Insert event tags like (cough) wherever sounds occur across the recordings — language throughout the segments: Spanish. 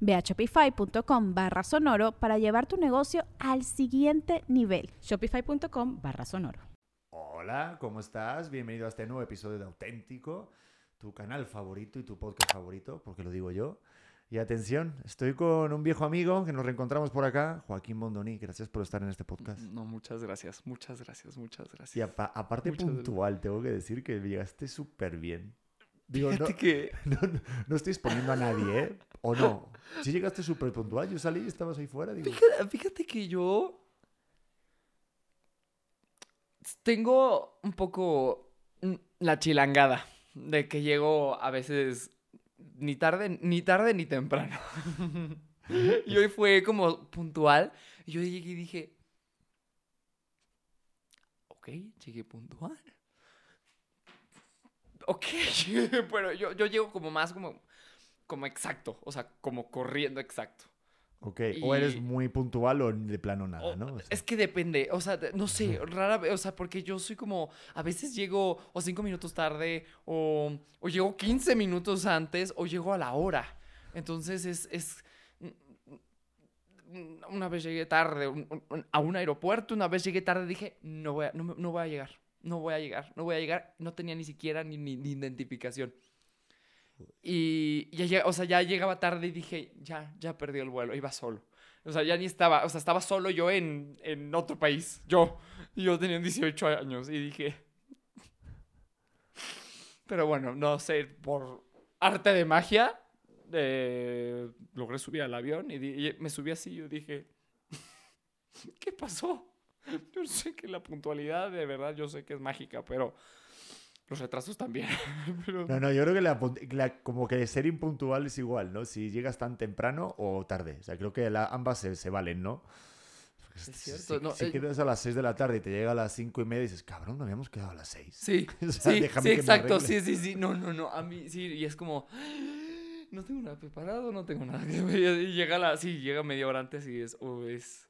Ve a shopify.com barra sonoro para llevar tu negocio al siguiente nivel. Shopify.com barra sonoro. Hola, ¿cómo estás? Bienvenido a este nuevo episodio de Auténtico, tu canal favorito y tu podcast favorito, porque lo digo yo. Y atención, estoy con un viejo amigo que nos reencontramos por acá, Joaquín Bondoni. Gracias por estar en este podcast. No, muchas gracias, muchas gracias, muchas gracias. Y aparte puntual, tengo que decir que llegaste súper bien. Digo, no, que... (laughs) no, estoy exponiendo a nadie, ¿eh? ¿O no? Si llegaste súper puntual, yo salí y estabas ahí fuera. Fíjate, que yo tengo un poco la chilangada de que llego a veces ni tarde ni tarde ni temprano. (laughs) y hoy fue como puntual. Y yo llegué y dije, ok, llegué puntual ok, (laughs) pero yo, yo llego como más como, como exacto, o sea, como corriendo exacto. Ok, o eres muy puntual o de plano nada, ¿no? Es que depende, o sea, no sé, rara vez, o sea, porque yo soy como, a veces llego o cinco minutos tarde, o, o llego 15 minutos antes, o llego a la hora. Entonces es, es una vez llegué tarde a un aeropuerto, una vez llegué tarde, dije, no voy no, no voy a llegar no voy a llegar, no voy a llegar. No tenía ni siquiera ni, ni, identificación. Y ya, o sea, ya llegaba tarde y dije, ya, ya perdí el vuelo, iba solo. O sea, ya ni estaba, o sea, estaba solo yo en, en otro país, yo. Y yo tenía 18 años y dije... Pero bueno, no sé, por arte de magia, eh, logré subir al avión y, y me subí así y yo dije, (laughs) ¿qué pasó? (laughs) Yo sé que la puntualidad, de verdad, yo sé que es mágica, pero los retrasos también. (laughs) No, no, yo creo que la, como que ser impuntual es igual, ¿no? Si llegas tan temprano o tarde. O sea, creo que ambas se, valen, ¿no? Es cierto. Si, eh, quedas a las 6 de la tarde y te llega a las 5 y media y dices, cabrón, no habíamos quedado a las 6. Sí, (laughs) sí, sí exacto. Sí, sí, sí. No, no, no. A mí, sí, y es como, (gasps) no tengo nada preparado, no tengo nada. Y llega la, sí, llega media hora antes y es, oh, es,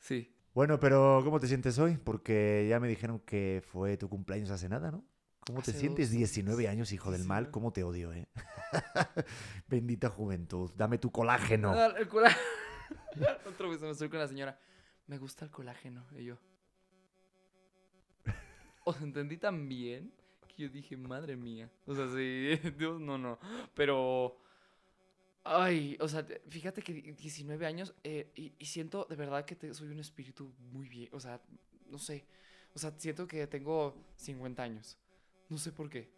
sí. Bueno, pero ¿cómo te sientes hoy? Porque ya me dijeron que fue tu cumpleaños hace nada, ¿no? ¿Cómo te sientes? 19 años, hijo del mal. ¿Cómo te odio, eh? (laughs) Bendita juventud. Dame tu colágeno. El colágeno. (laughs) Otra vez me estoy con la señora. Me gusta el colágeno. Y yo. Os entendí tan bien que yo dije, madre mía. O sea, sí, (laughs) Dios, no, no. Pero Ay, o sea, fíjate que 19 años eh, y, siento de verdad que soy un espíritu muy bien, o sea, no sé, o sea, siento que tengo 50 años, no sé por qué.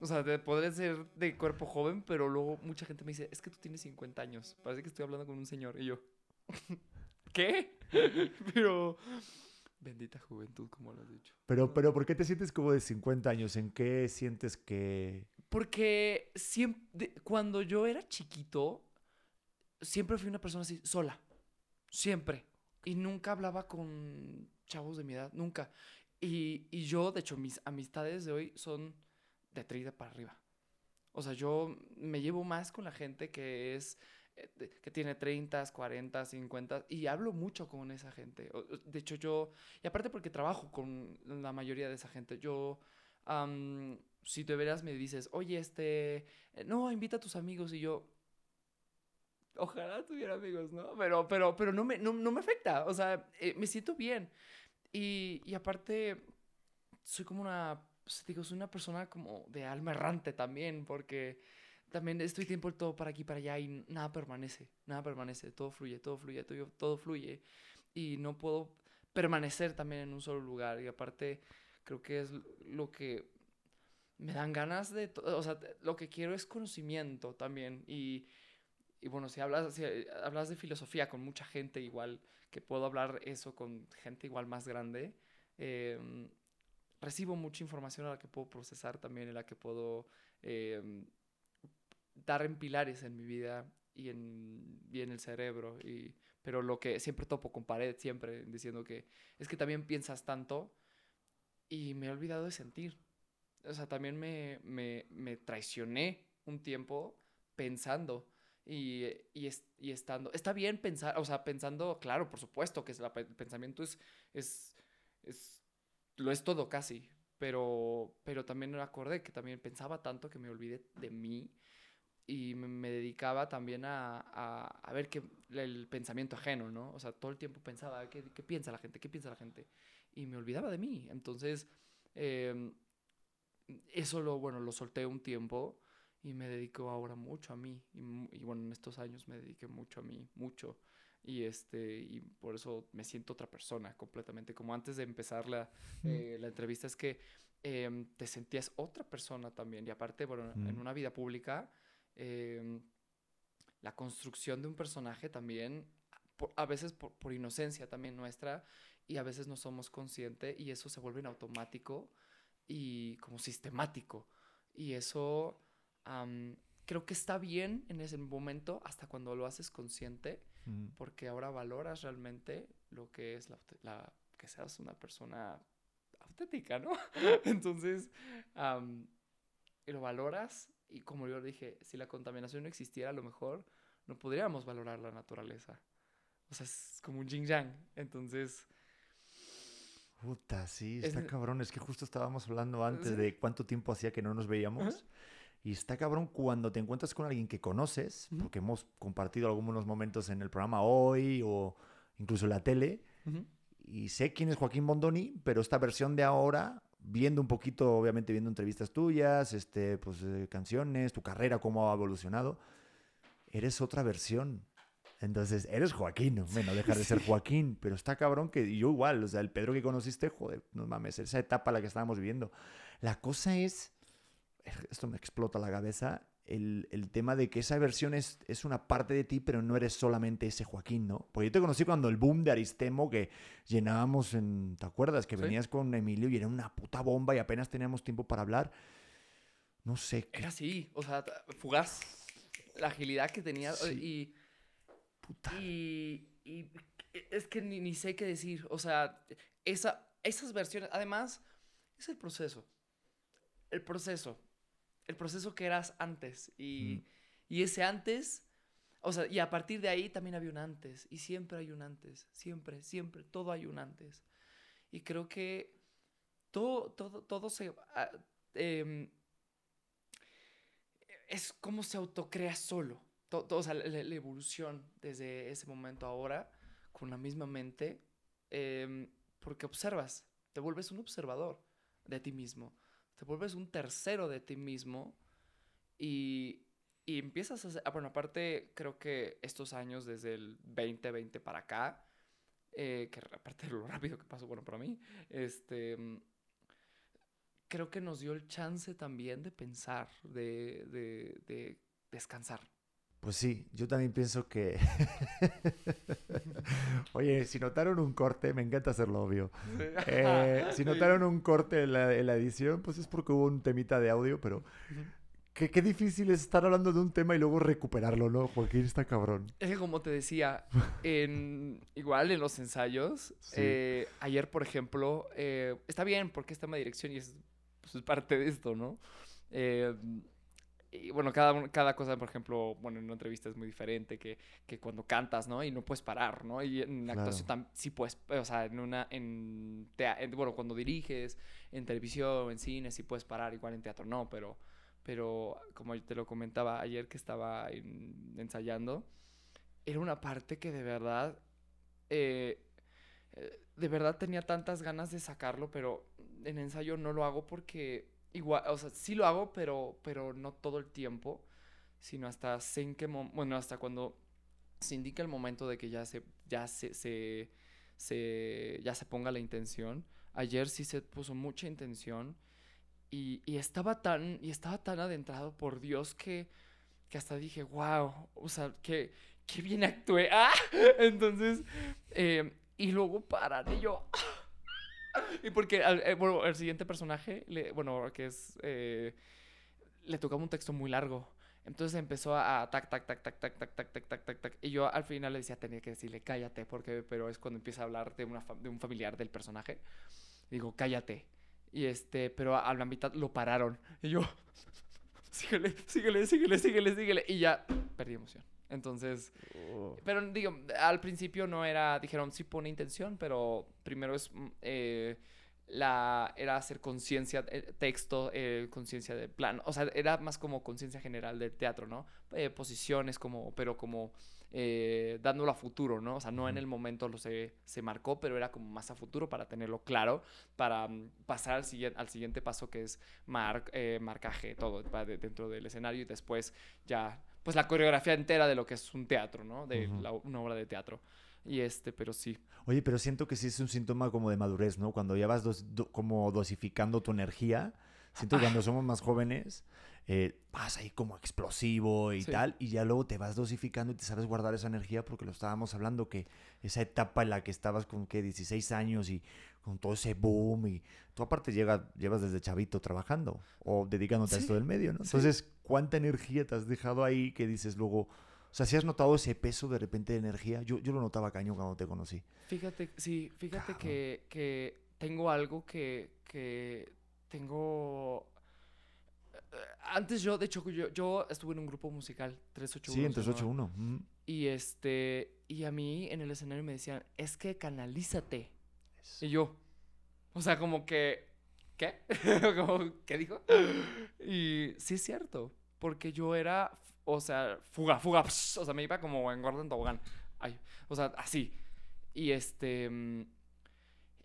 O sea, podré ser de cuerpo joven, pero luego mucha gente me dice, es que tú tienes 50 años, parece que estoy hablando con un señor y yo, (laughs) ¿qué? (laughs) pero... Bendita juventud, como lo has dicho. Pero, pero, ¿por qué te sientes como de 50 años? ¿En qué sientes que porque siempre, cuando yo era chiquito, siempre fui una persona así, sola. Siempre. Y nunca hablaba con chavos de mi edad, nunca. Y, y yo, de hecho, mis amistades de hoy son de 30 para arriba. O sea, yo me llevo más con la gente que es eh, que tiene 30, 40, 50 y hablo mucho con esa gente. De hecho, yo, y aparte porque trabajo con la mayoría de esa gente, yo si te veras me dices, oye, este, eh, no, invita a tus amigos y yo, ojalá tuviera amigos, ¿no? Pero, pero, pero no me, no, me afecta, o sea, eh, me siento bien. Y, y aparte, soy como una, digo, soy una persona como de alma errante también, porque también estoy tiempo todo para aquí, para allá y nada permanece, nada permanece, todo fluye, todo fluye, todo, todo fluye y no puedo permanecer también en un solo lugar y aparte Creo que es lo que me dan ganas de, o sea, lo que quiero es conocimiento también. Y, y bueno, si hablas, si hablas de filosofía con mucha gente igual, que puedo hablar eso con gente igual más grande, em, recibo mucha información a la que puedo procesar también, en la que puedo em, dar en pilares en mi vida y en, y en el cerebro. Y, pero lo que siempre topo con pared, siempre diciendo que es que también piensas tanto y me he olvidado de sentir. O sea, también me, me, me traicioné un tiempo pensando y, y, y estando. Está bien pensar, o sea, pensando, claro, por supuesto que el pensamiento es, es, es. Lo es todo casi. Pero, pero también me acordé que también pensaba tanto que me olvidé de mí y me, dedicaba también a, a, a ver que, el pensamiento ajeno, ¿no? O sea, todo el tiempo pensaba, ¿qué, qué piensa la gente? ¿Qué piensa la gente? Y me olvidaba de mí. Entonces, em, eso lo, bueno, lo solté un tiempo y me dedico ahora mucho a mí. Y, bueno, en estos años me dediqué mucho a mí, mucho. Y, este, y por eso me siento otra persona completamente. Como antes de empezar la, eh, la entrevista, es que em, te sentías otra persona también. Y aparte, bueno, en una vida pública, em, la construcción de un personaje también, por- a veces por, por inocencia también nuestra, y a veces no somos conscientes, y eso se vuelve en automático y como sistemático. Y eso creo que está bien en ese momento hasta cuando lo haces consciente, Mm. porque ahora valoras realmente lo que es la, que seas una persona auténtica, ¿no? (laughs) Entonces, lo valoras y como yo dije, si la contaminación no existiera, a lo mejor no podríamos valorar la naturaleza. O sea, es como un yin yang. Entonces, Puta, sí, Es está cabrón. Es que justo estábamos hablando antes Sí. de cuánto tiempo hacía que no nos veíamos. Y está cabrón cuando te encuentras con alguien que conoces, porque hemos compartido algunos momentos en el programa hoy o incluso en la tele. Y sé quién es Joaquín Bondoni, pero esta versión de ahora, viendo un poquito, obviamente viendo entrevistas tuyas, este, pues, eh, canciones, tu carrera, cómo ha evolucionado, eres otra versión. Entonces, eres Joaquín, bueno, dejar de ser Joaquín, pero está cabrón que yo igual, o sea, el Pedro que conociste, joder, no mames, esa etapa la que estábamos viviendo. La cosa es, esto me explota la cabeza, el, el tema de que esa versión es, es una parte de ti, pero no eres solamente ese Joaquín, ¿no? Porque yo te conocí cuando el boom de Aristemo, que llenábamos en, ¿te acuerdas? Que Sí. venías con Emilio y era una puta bomba y apenas teníamos tiempo para hablar. No sé, qué era así, o sea, fugaz. La agilidad que tenía Sí. y... puta. Y, y es que ni, ni sé qué decir. O sea, esa, esas versiones, además, es el proceso. El proceso. El proceso que eras antes. Y, y ese antes, o sea, y a partir de ahí también había un antes. Y siempre hay un antes. Siempre, siempre, todo hay un antes. Y creo que todo, todo, todo se... ah, em, es como se autocrea solo. To- to- o sea, la, evolución desde ese momento ahora, con la misma mente, em, porque observas, te vuelves un observador de ti mismo, te vuelves un tercero de ti mismo y, y empiezas a hacer, ah, bueno, aparte creo que estos años desde el 2020 para acá, eh, que aparte de lo rápido que pasó, bueno, para mí, este, mm, creo que nos dio el chance también de pensar, de, de, de descansar. Pues sí, yo también pienso que... (laughs) Oye, si notaron un corte, me encanta hacerlo obvio. (laughs) Eh, si notaron un corte en la, en la edición, pues es porque hubo un temita de audio, pero qué, qué difícil es estar hablando de un tema y luego recuperarlo, ¿no? Joaquín está cabrón. Es que como te decía, (laughs) en, igual en los ensayos, Sí. eh, ayer, por ejemplo, eh, está bien porque es tema de dirección y es, pues, es parte de esto, ¿no? Eh, y bueno, cada, cada cosa, por ejemplo, bueno, en una entrevista es muy diferente que, que cuando cantas, ¿no? Y no puedes parar, ¿no? Y en la actuación Claro. tam- sí puedes, o sea, en una, en, tea- en- bueno, cuando diriges, en televisión, en cine, sí puedes parar, igual en teatro no, pero, pero como te lo comentaba ayer que estaba en- ensayando, era una parte que de verdad, eh, eh, de verdad tenía tantas ganas de sacarlo, pero en ensayo no lo hago porque igual, o sea, sí lo hago, pero, pero no todo el tiempo, sino hasta qué mo- bueno, hasta cuando se indica el momento de que ya se, ya se, se, se- ya se ponga la intención, Ayer sí se puso mucha intención y, y estaba tan, y estaba tan adentrado por Dios que, que hasta dije, wow, o sea, que, qué bien actué. (laughs) ¡Ah! Entonces, eh, y luego paran y yo... y porque, eh, bueno, el siguiente personaje, le- bueno, que es... eh, le tocaba un texto muy largo. Entonces empezó a, tac, tac, tac, tac, tac, tac, tac, tac, tac, tac, tac. Y yo al final le decía, tenía que decirle, cállate, porque, pero es cuando empieza a hablar de, una, de un familiar del personaje. Digo, cállate. Y este, pero a, a la mitad lo pararon. Y yo, síguele, síguele, síguele, síguele, síguele. Y ya perdí emoción. Entonces, Oh. pero digo, al principio no era, dijeron sí pone intención, pero primero es mm, eh, la era hacer conciencia, eh, texto, eh, conciencia de plan, o sea, era más como conciencia general del teatro, ¿no? Posiciones como, pero como dándolo a futuro, ¿no? O sea, no en el momento lo se, se marcó, pero era como más a futuro para tenerlo claro, para mm, pasar al siguiente, al siguiente paso que es mar- marcaje, todo de- dentro del escenario y después ya, pues la coreografía entera de lo que es un teatro, ¿no? De la- una obra de teatro. Y este, pero sí. Oye, pero siento que sí es un síntoma como de madurez, ¿no? Cuando ya vas dos- do- como dosificando tu energía. Siento que cuando somos más jóvenes, eh, vas ahí como explosivo y Sí. tal, y ya luego te vas dosificando y te sabes guardar esa energía porque lo estábamos hablando, que esa etapa en la que estabas con, ¿qué? 16 años y con todo ese boom y tú aparte llega, llevas desde chavito trabajando o dedicándote a Sí, esto del medio, ¿no? sí. ¿Cuánta energía te has dejado ahí que dices luego... O sea, si has notado ese peso de repente de energía, yo, yo lo notaba cañón cuando te conocí. Fíjate, sí, fíjate que, que tengo algo que, que tengo... eh, Antes yo, de hecho, yo, yo estuve en un grupo musical, 381. Sí, en se llamaba. 381. mm. Y este, y a mí en el escenario me decían, es que canalízate. Y yo, o sea, como que, ¿qué? (laughs) como, ¿qué dijo? Y sí es cierto, porque yo era, o sea, fuga, fuga, o sea, me iba como en Gordon Tobogán. Ay, o sea, así. Y este, mm,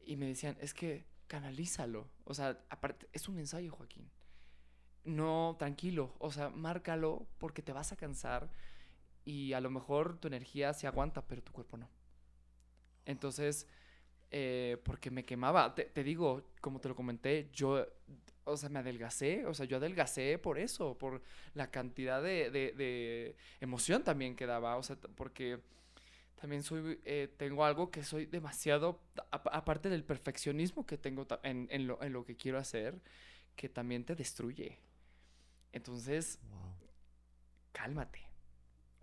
y me decían, es que canalízalo. O sea, aparte, es un ensayo, Joaquín. No, tranquilo, o sea, márcalo porque te vas a cansar y a lo mejor tu energía se aguanta, pero tu cuerpo no. Entonces, eh, porque me quemaba, te, te digo, como te lo comenté, yo, o sea, me adelgacé, o sea, yo adelgacé por eso, por la cantidad de, de- de emoción también que daba, o sea, porque también soy, eh, tengo algo que soy demasiado, a- aparte del perfeccionismo que tengo en, en lo, en lo que quiero hacer, que también te destruye. Entonces, Wow. cálmate.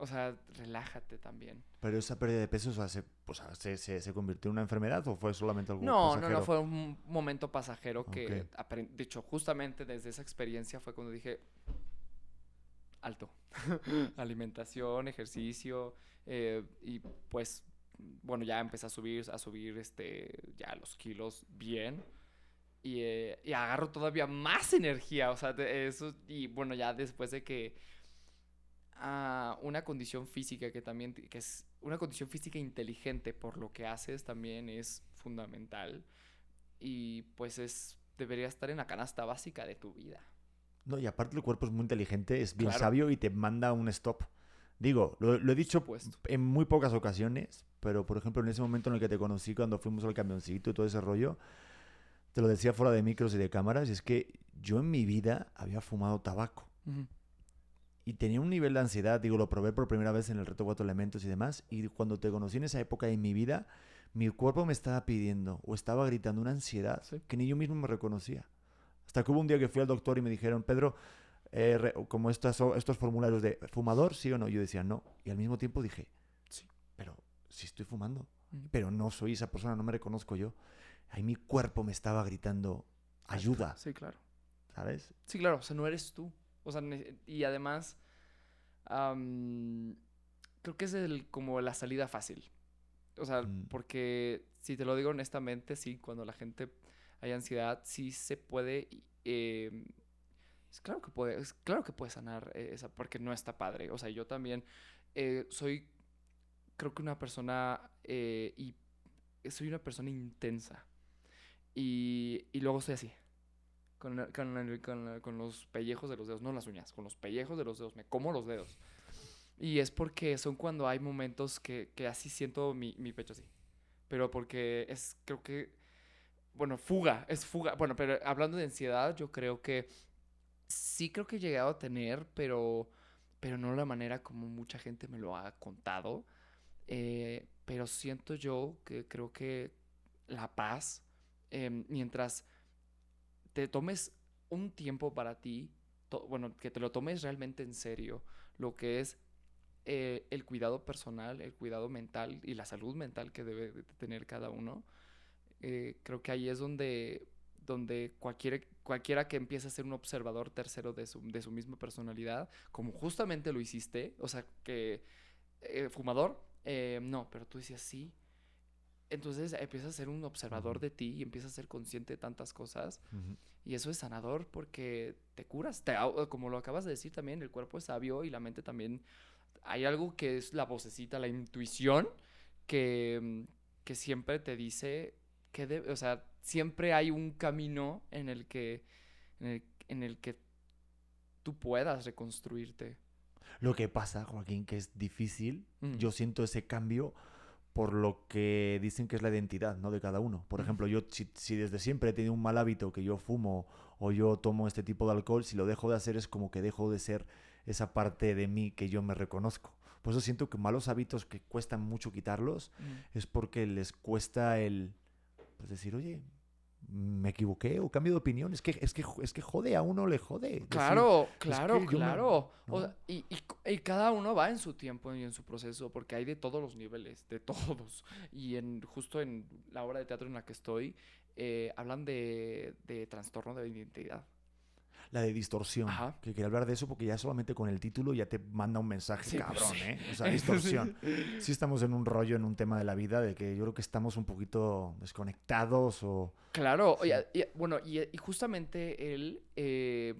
O sea, relájate también. Pero esa pérdida de peso, o sea, se, o sea, ¿se, se, se convirtió en una enfermedad o fue solamente algo No, no, pasajero? no, fue un momento pasajero que, Ok. apren- de hecho, justamente desde esa experiencia fue cuando dije, alto. (laughs) Alimentación, ejercicio, eh, y pues, bueno, ya empecé a subir, a subir, este, ya los kilos bien. Y, eh, y agarro todavía más energía, o sea, de eso, y bueno, ya después de que ah, una condición física que también, que es una condición física inteligente por lo que haces también es fundamental y pues es, debería estar en la canasta básica de tu vida. No, y aparte el cuerpo es muy inteligente, es bien Claro. sabio y te manda un stop. Digo, lo, lo he dicho en muy pocas ocasiones, pero por ejemplo en ese momento en el que te conocí cuando fuimos al camioncito y todo ese rollo, te lo decía fuera de micros y de cámaras, y es que yo en mi vida había fumado tabaco. Y tenía un nivel de ansiedad, digo, lo probé por primera vez en el reto Cuatro Elementos y demás, y cuando te conocí en esa época de mi vida, mi cuerpo me estaba pidiendo o estaba gritando una ansiedad Sí. que ni yo mismo me reconocía. Hasta que hubo un día que fui al doctor y me dijeron, Pedro, eh, re- como estas, estos formularios de fumador, sí o no, yo decía no, y al mismo tiempo dije, Sí. pero si estoy fumando, pero no soy esa persona, no me reconozco yo. Ahí mi cuerpo me estaba gritando ayuda, Sí, claro. ¿sabes? Sí, claro, o sea, no eres tú. O sea, y además, am, creo que es el, como la salida fácil. O sea, Mm. porque si te lo digo honestamente, sí, cuando la gente hay ansiedad, sí se puede. eh, es claro que puede, es claro que puede sanar eh, esa, porque no está padre. O sea, yo también eh, soy, creo que una persona eh, y soy una persona intensa. Y, y luego soy así. Con, la- con, el- con con los pellejos de los dedos, no las uñas, con los pellejos de los dedos, me como los dedos. Y es porque son cuando hay momentos que, que así siento mi, mi pecho así. Pero porque es, creo que bueno, fuga, es fuga. Bueno, pero hablando de ansiedad, yo creo que sí creo que he llegado a tener, pero, pero no la manera como mucha gente me lo ha contado. Eh, pero siento yo que creo que la paz, em, mientras te tomes un tiempo para ti, bueno, que te lo tomes realmente en serio, lo que es eh, el cuidado personal, el cuidado mental y la salud mental que debe de tener cada uno, eh, creo que ahí es donde, donde cualquiera, cualquiera que empiece a ser un observador tercero de su, de su misma personalidad, como justamente lo hiciste, o sea, que eh, fumador, no, pero tú decías sí. Entonces empiezas a ser un observador de ti y empiezas a ser consciente de tantas cosas. Y eso es sanador porque te curas. Te, como lo acabas de decir también, el cuerpo es sabio y la mente también. Hay algo que es la vocecita, la intuición, que, mm, que siempre te dice que debe, o sea, siempre hay un camino en el que, en el, en el que tú puedas reconstruirte. Lo que pasa, Joaquín, que es difícil, yo siento ese cambio por lo que dicen que es la identidad, ¿no? De cada uno. Por ejemplo, yo si, si desde siempre he tenido un mal hábito que yo fumo o yo tomo este tipo de alcohol, si lo dejo de hacer es como que dejo de ser esa parte de mí que yo me reconozco. Por eso siento que malos hábitos que cuestan mucho quitarlos Mm. es porque les cuesta el pues decir, oye, me equivoqué o cambio de opinión. Es que, es que, es que jode, a uno le jode. decir, Claro, "Es claro, que yo me- claro. O ¿no? sea, y, y cada uno va en su tiempo y en su proceso, porque hay de todos los niveles, de todos. Y en justo en la obra de teatro en la que estoy, eh, hablan de, de trastorno de identidad. La de distorsión. Ajá. Que quería hablar de eso porque ya solamente con el título ya te manda un mensaje Sí, pues cabrón, sí. ¿eh? O sea, distorsión. (laughs) Sí estamos en un rollo, en un tema de la vida de que yo creo que estamos un poquito desconectados o... Claro, Sí. y y bueno, y, y justamente él, eh,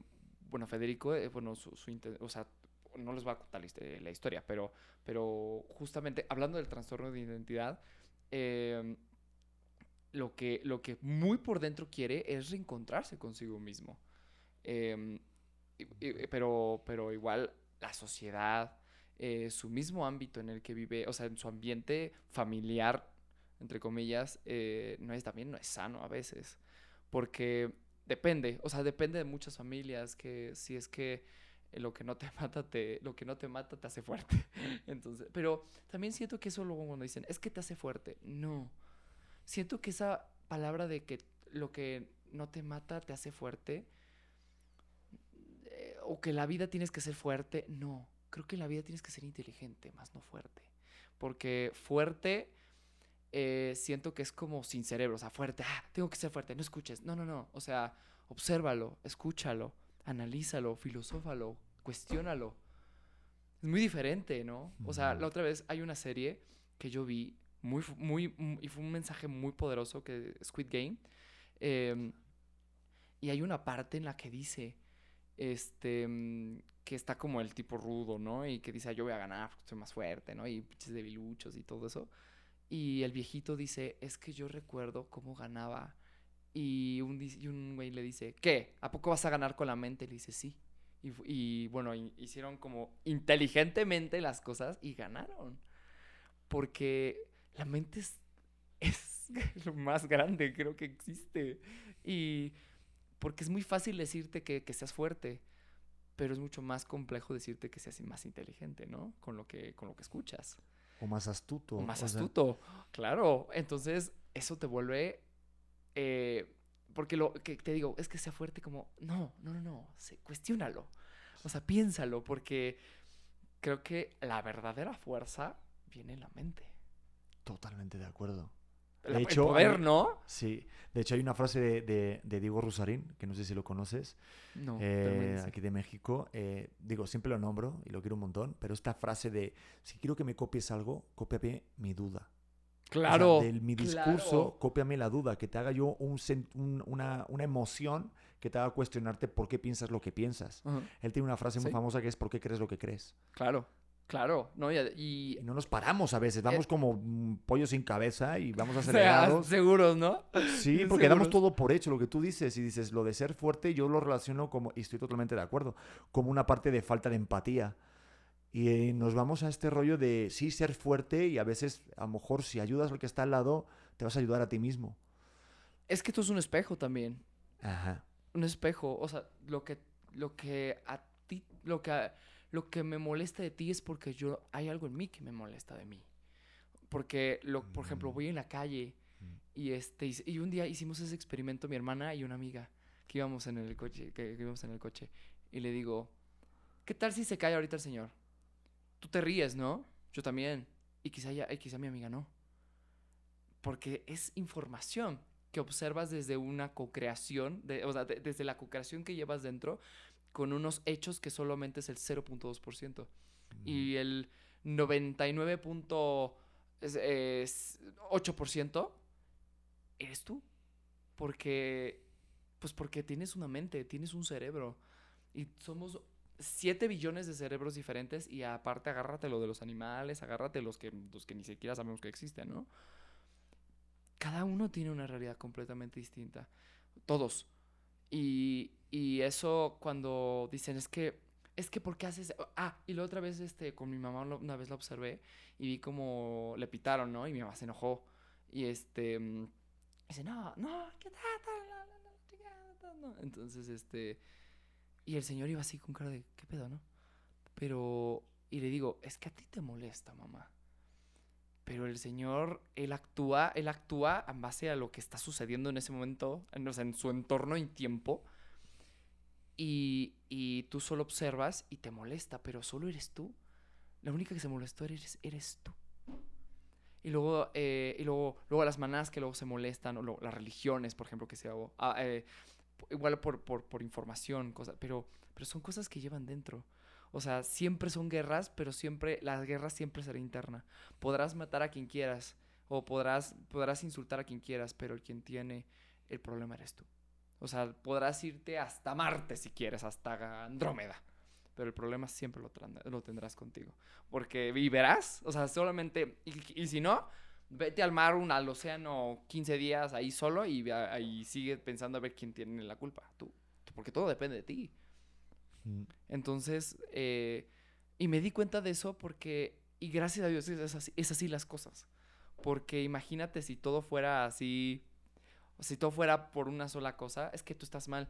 bueno, Federico, eh, bueno, su, su o sea, no les voy a contar la, histo- la historia, pero, pero justamente hablando del trastorno de identidad, eh, lo, que, lo que muy por dentro quiere es reencontrarse consigo mismo. Em, pero, pero igual la sociedad, eh, su mismo ámbito en el que vive, o sea, en su ambiente familiar, entre comillas, eh, no es también no es sano a veces. Porque depende, o sea, depende de muchas familias que si es que lo que no te (laughs) mata te, lo que no te mata te hace fuerte. (laughs) Entonces, pero también siento que eso luego cuando dicen, es que te hace fuerte. No. Siento que esa palabra de que lo que no te mata te hace fuerte, o que la vida tienes que ser fuerte, no. Creo que en la vida tienes que ser inteligente, más no fuerte. Porque fuerte eh, siento que es como sin cerebro, o sea, fuerte, ah, tengo que ser fuerte, no escuches. No, no, no. O sea, obsérvalo, escúchalo, analízalo, filosófalo, cuestiónalo. Es muy diferente, ¿no? O sea, la otra vez hay una serie que yo vi muy, fu- muy, mm, y fue un mensaje muy poderoso que Squid Game. em, y hay una parte en la que dice, este, mm, que está como el tipo rudo, ¿no? Y que dice, "Ah, yo voy a ganar porque soy más fuerte, ¿no? Y pinches debiluchos y todo eso. Y el viejito dice, es que yo recuerdo cómo ganaba. Y un, y un güey le dice, ¿qué? ¿A poco vas a ganar con la mente? Le dice, sí. Y, y, bueno, hi- hicieron como inteligentemente las cosas y ganaron. Porque la mente es, (laughs) es lo más grande, creo que existe. Y porque es muy fácil decirte que, que seas fuerte, pero es mucho más complejo decirte que seas más inteligente, ¿no? Con lo que, con lo que escuchas. O más astuto. O más o sea, astuto. Claro. Entonces, eso te vuelve. eh, porque lo que te digo es que sea fuerte como. No, no, no, no. Se, cuestiónalo. O sea, piénsalo. Porque creo que la verdadera fuerza viene en la mente. Totalmente de acuerdo. De el hecho, poder, hay- ¿no? Sí. De hecho, hay una frase de, de- de Diego Rusarín, que no sé si lo conoces, No. eh, aquí de México. eh, digo, siempre lo nombro y lo quiero un montón, pero esta frase de, si quiero que me copies algo, cópiame mi duda. O sea, Claro. de mi claro. discurso, cópiame la duda, que te haga yo un una, una emoción que te haga cuestionarte por qué piensas lo que piensas. Él tiene una frase muy Sí. famosa que es ¿por qué crees lo que crees? Claro. Claro. No, y, y- Y no nos paramos a veces, vamos Eh, como mm, pollos sin cabeza y vamos (laughs) o sea, acelerados. seguros, ¿no? Sí, (laughs) porque damos todo por hecho, lo que tú dices, y dices, lo de ser fuerte, yo lo relaciono como, y estoy totalmente de acuerdo, como una parte de falta de empatía. Y eh, nos vamos a este rollo de, sí, ser fuerte, y a veces, a lo mejor, si ayudas al que está al lado, te vas a ayudar a ti mismo. Es que tú es un espejo también. Ajá. Un espejo. O sea, lo que, lo que a ti, lo que, a- lo que me molesta de ti es porque yo, hay algo en mí que me molesta de mí. Porque, lo, por ejemplo, Mm. voy en la calle Mm. y, este, y, un día hicimos ese experimento mi hermana y una amiga que íbamos en el coche, que, que íbamos en el coche. Y le digo, ¿qué tal si se cae ahorita el señor? Tú te ríes, ¿no? Yo también. Y quizá, ella- y quizá mi amiga no. Porque es información que observas desde una co-creación, de- o sea, de- desde la co-creación que llevas dentro, con unos hechos que solamente es el 0.2%. Y el 99.8% eres tú. Porque, pues porque tienes una mente, tienes un cerebro. Y somos 7 billones de cerebros diferentes y aparte agárrate lo de los animales, agárrate los que, los que ni siquiera sabemos que existen, ¿no? Cada uno tiene una realidad completamente distinta. Todos. Y, y eso cuando dicen, es que, es que, ¿por qué haces? Ah, y la otra vez este, con mi mamá una vez la observé y vi como le pitaron, ¿no? Y mi mamá se enojó. Y este, mm, dice, no, no, ¿qué tal? tal, la, la, la, chingada, tal, no". Entonces, este, y el señor iba así con cara de, ¿qué pedo, no? Pero, y le digo, es que a ti te molesta, mamá. Pero el señor, él actúa, él actúa en base a lo que está sucediendo en ese momento, en, o sea, en su entorno y tiempo. Y, y tú solo observas y te molesta, pero solo eres tú. La única que se molestó eres, eres tú. Y luego, eh, y luego, luego las manadas que luego se molestan, o las religiones, por ejemplo, que se hago. ah, eh, igual por, por, por información, cosas, pero, pero son cosas que llevan dentro. O sea, siempre son guerras, pero siempre, la guerra siempre será interna. Podrás matar a quien quieras, o podrás, podrás insultar a quien quieras, pero el quien tiene el problema eres tú. O sea, podrás irte hasta Marte si quieres, hasta Andrómeda. Pero el problema siempre lo, tendrás contigo. Porque vivirás, o sea, solamente, y, y si no, vete al mar, un, al océano 15 días ahí solo y ahí sigue pensando a ver quién tiene la culpa. Tú. Tú, Porque todo depende de ti. Mm. Entonces, eh, y me di cuenta de eso porque, y gracias a Dios es así, es así las cosas. Porque imagínate si todo fuera así, o si todo fuera por una sola cosa, es que tú estás mal.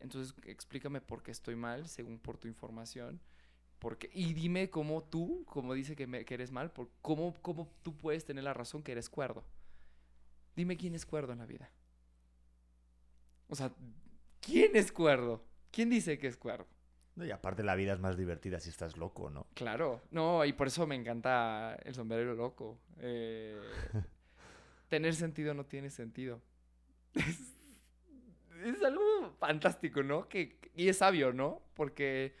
Entonces, explícame por qué estoy mal, según por tu información. Porque, y dime cómo tú, como dice que, me- que eres mal, por cómo, cómo tú puedes tener la razón que eres cuerdo. Dime quién es cuerdo en la vida. O sea, ¿quién es cuerdo? ¿Quién dice que es cuerdo? No, y aparte la vida es más divertida si estás loco, ¿no? Claro, no, y por eso me encanta el sombrero loco. Eh, (laughs) tener sentido no tiene sentido. Es, es algo fantástico, ¿no? Que, y es sabio, ¿no? Porque,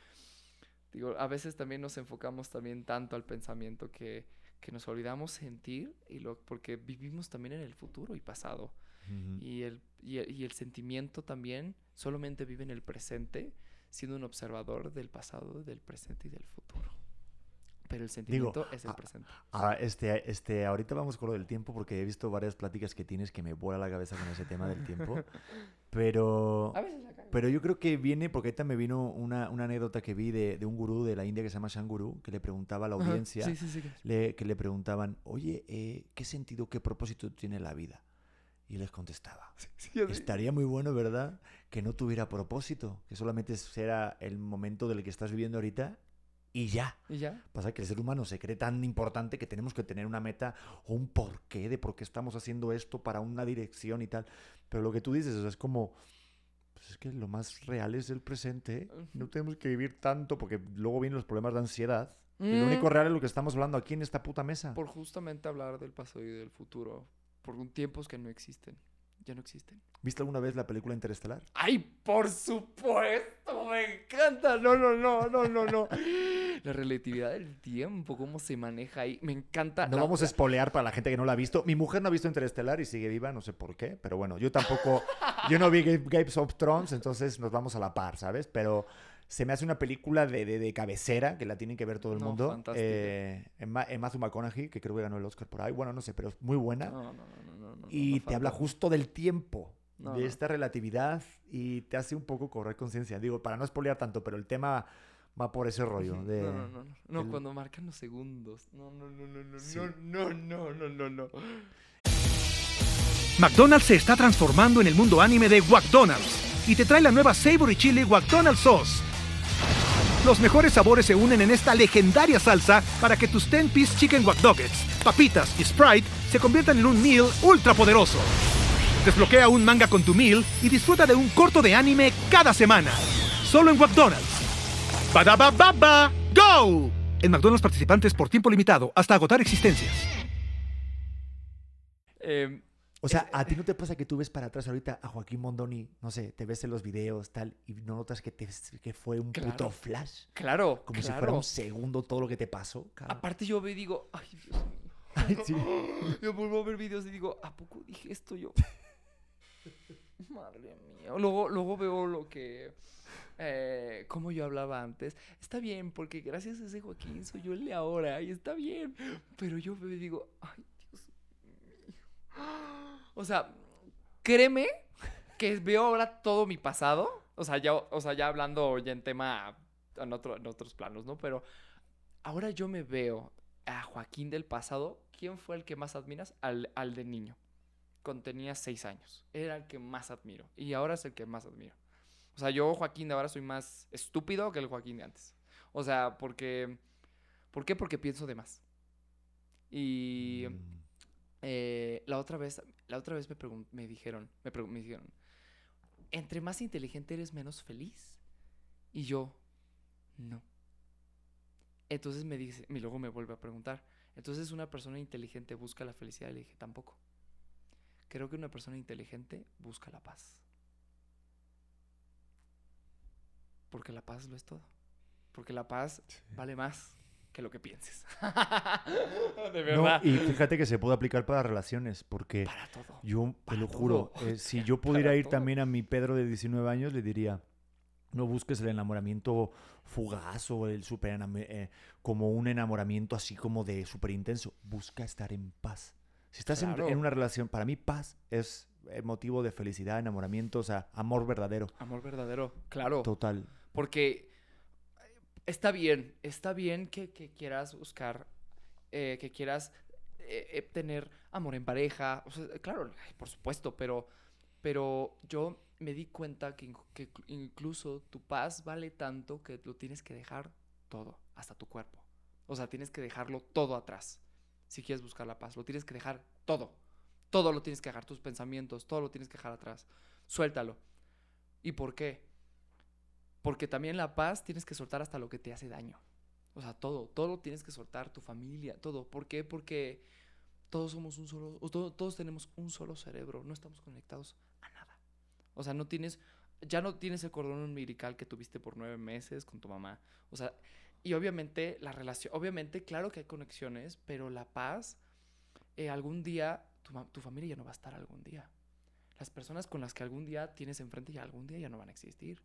digo, a veces también nos enfocamos también tanto al pensamiento que, que nos olvidamos sentir y lo, porque vivimos también en el futuro y pasado. Y el, y, el, y el sentimiento también solamente vive en el presente, siendo un observador del pasado, del presente y del futuro. Pero el sentimiento es el presente. Ahora, este, este, ahorita vamos con lo del tiempo porque he visto varias pláticas que tienes que me vuela la cabeza con ese tema del tiempo. (laughs) Pero, pero yo creo que viene, porque ahorita me vino una, una anécdota que vi de, de un gurú de la India que se llama Shanguru, que le preguntaba a la audiencia, Sí, sí, sí. le- que le preguntaban, oye, eh, ¿qué sentido, qué propósito tiene la vida? Y les contestaba, estaría muy bueno, ¿verdad? Que no tuviera propósito, que solamente será el momento del que estás viviendo ahorita y ya. ¿Y ya? Pasa que el ser humano se cree tan importante que tenemos que tener una meta o un porqué de por qué estamos haciendo esto para una dirección y tal. Pero lo que tú dices o sea, es como, pues es que lo más real es el presente. No tenemos que vivir tanto porque luego vienen los problemas de ansiedad. Y lo Mm, único real es lo que estamos hablando aquí en esta puta mesa. Por justamente hablar del pasado y del futuro, por tiempos que no existen. Ya no existen. ¿Viste alguna vez la película Interestelar? ¡Ay, por supuesto! ¡Me encanta! No, no, no, no, no, no. (laughs) La relatividad del tiempo, cómo se maneja ahí. Me encanta. No la- vamos a espolear para la gente que no la ha visto. Mi mujer no ha visto Interestelar y sigue viva, no sé por qué. Pero bueno, yo tampoco. (laughs) yo no vi Ga- Games of Thrones, entonces nos vamos a la par, ¿sabes? Pero se me hace una película de, de- de cabecera que la tiene que ver todo el No, mundo. Eh, en, Ma- en Matthew McConaughey, que creo que ganó el Oscar por ahí. Bueno, no sé, pero es muy buena. No, no, no, no, no, no, y te habla justo del tiempo. De esta relatividad y te hace un poco correr conciencia. Digo, para no espolear tanto, pero el tema va por ese rollo. De, No, no, no, no. No, el- cuando marcan los segundos. No, no, no, no, no, Sí. no, no, no, no, no, no. McDonald's se está transformando en el mundo anime de McDonald's y te trae la nueva Savory Chili McDonald's Sauce. Los mejores sabores se unen en esta legendaria salsa para que tus 10-piece chicken wack papitas y Sprite se conviertan en un meal ultra poderoso. Desbloquea un manga con tu meal y disfruta de un corto de anime cada semana. Solo en McDonald's. Ba baba go! En McDonald's participantes por tiempo limitado hasta agotar existencias. Em, O sea, ¿a ti no te pasa que tú ves para atrás ahorita a Joaquín Mondoni, no sé, te ves en los videos, tal, y no notas que, te, que fue un puto flash? claro, Como si fuera un segundo todo lo que te pasó. Aparte yo veo y digo, ay, Dios mío. (laughs) Ay, sí. (gasps) Yo vuelvo a ver videos y digo, ¿a poco dije esto yo? (laughs) Madre mía. Luego, luego veo lo que. Eh, como yo hablaba antes. Está bien, porque gracias a ese Joaquín soy yo el de ahora. Y está bien. Pero yo y digo, ay, Dios mío. (gasps) O sea, créeme que veo ahora todo mi pasado. O sea, ya, o sea, ya hablando ya en tema. En, otro- en otros planos, ¿no? Pero ahora yo me veo a Joaquín del pasado, ¿quién fue el que más admiras? Al, al de niño, cuando tenía seis años. Era el que más admiro. Y ahora es el que más admiro. O sea, yo, Joaquín de ahora, soy más estúpido que el Joaquín de antes. O sea, porque... ¿Por qué? Porque pienso de más. Y Mm. eh, la otra vez, la otra vez me, me dijeron, me dijeron, entre más inteligente eres, menos feliz. Y yo, no. Entonces me dice, y luego me vuelve a preguntar, entonces una persona inteligente busca la felicidad. Y le dije, tampoco. Creo que una persona inteligente busca la paz. Porque la paz lo es todo. Porque la paz vale más que lo que pienses. (laughs) de No, verdad. y fíjate que se puede aplicar para relaciones, porque Para todo. yo te lo juro, eh, si (laughs) yo pudiera Para ir todo. también a mi Pedro de 19 años, le diría, no busques el enamoramiento fugaz o el super eh, como un enamoramiento así como de súper intenso. Busca estar en paz. Si estás en- Claro. en, una relación, para mí paz es motivo de felicidad, enamoramiento, o sea, amor verdadero, Amor verdadero, claro. total. Porque está bien, está bien que, que quieras buscar, eh, que quieras eh, eh, tener amor en pareja. Claro, por supuesto, pero, pero yo me di cuenta que, que incluso tu paz vale tanto que lo tienes que dejar todo, hasta tu cuerpo. O sea, tienes que dejarlo todo atrás. Si quieres buscar la paz, lo tienes que dejar todo. Todo lo tienes que dejar, tus pensamientos, todo lo tienes que dejar atrás. Suéltalo. ¿Y por qué? Porque también la paz tienes que soltar hasta lo que te hace daño. O sea, todo, todo tienes que soltar, tu familia, todo. ¿Por qué? Porque todos somos un solo, o todo- todos tenemos un solo cerebro, no estamos conectados a nada. O sea, no tienes, ya no tienes el cordón umbilical que tuviste por nueve meses con tu mamá. O sea, y obviamente la relación, obviamente, claro que hay conexiones, pero la paz, eh, algún día, tu, tu familia ya no va a estar algún día. Las personas con las que algún día tienes enfrente ya algún día ya no van a existir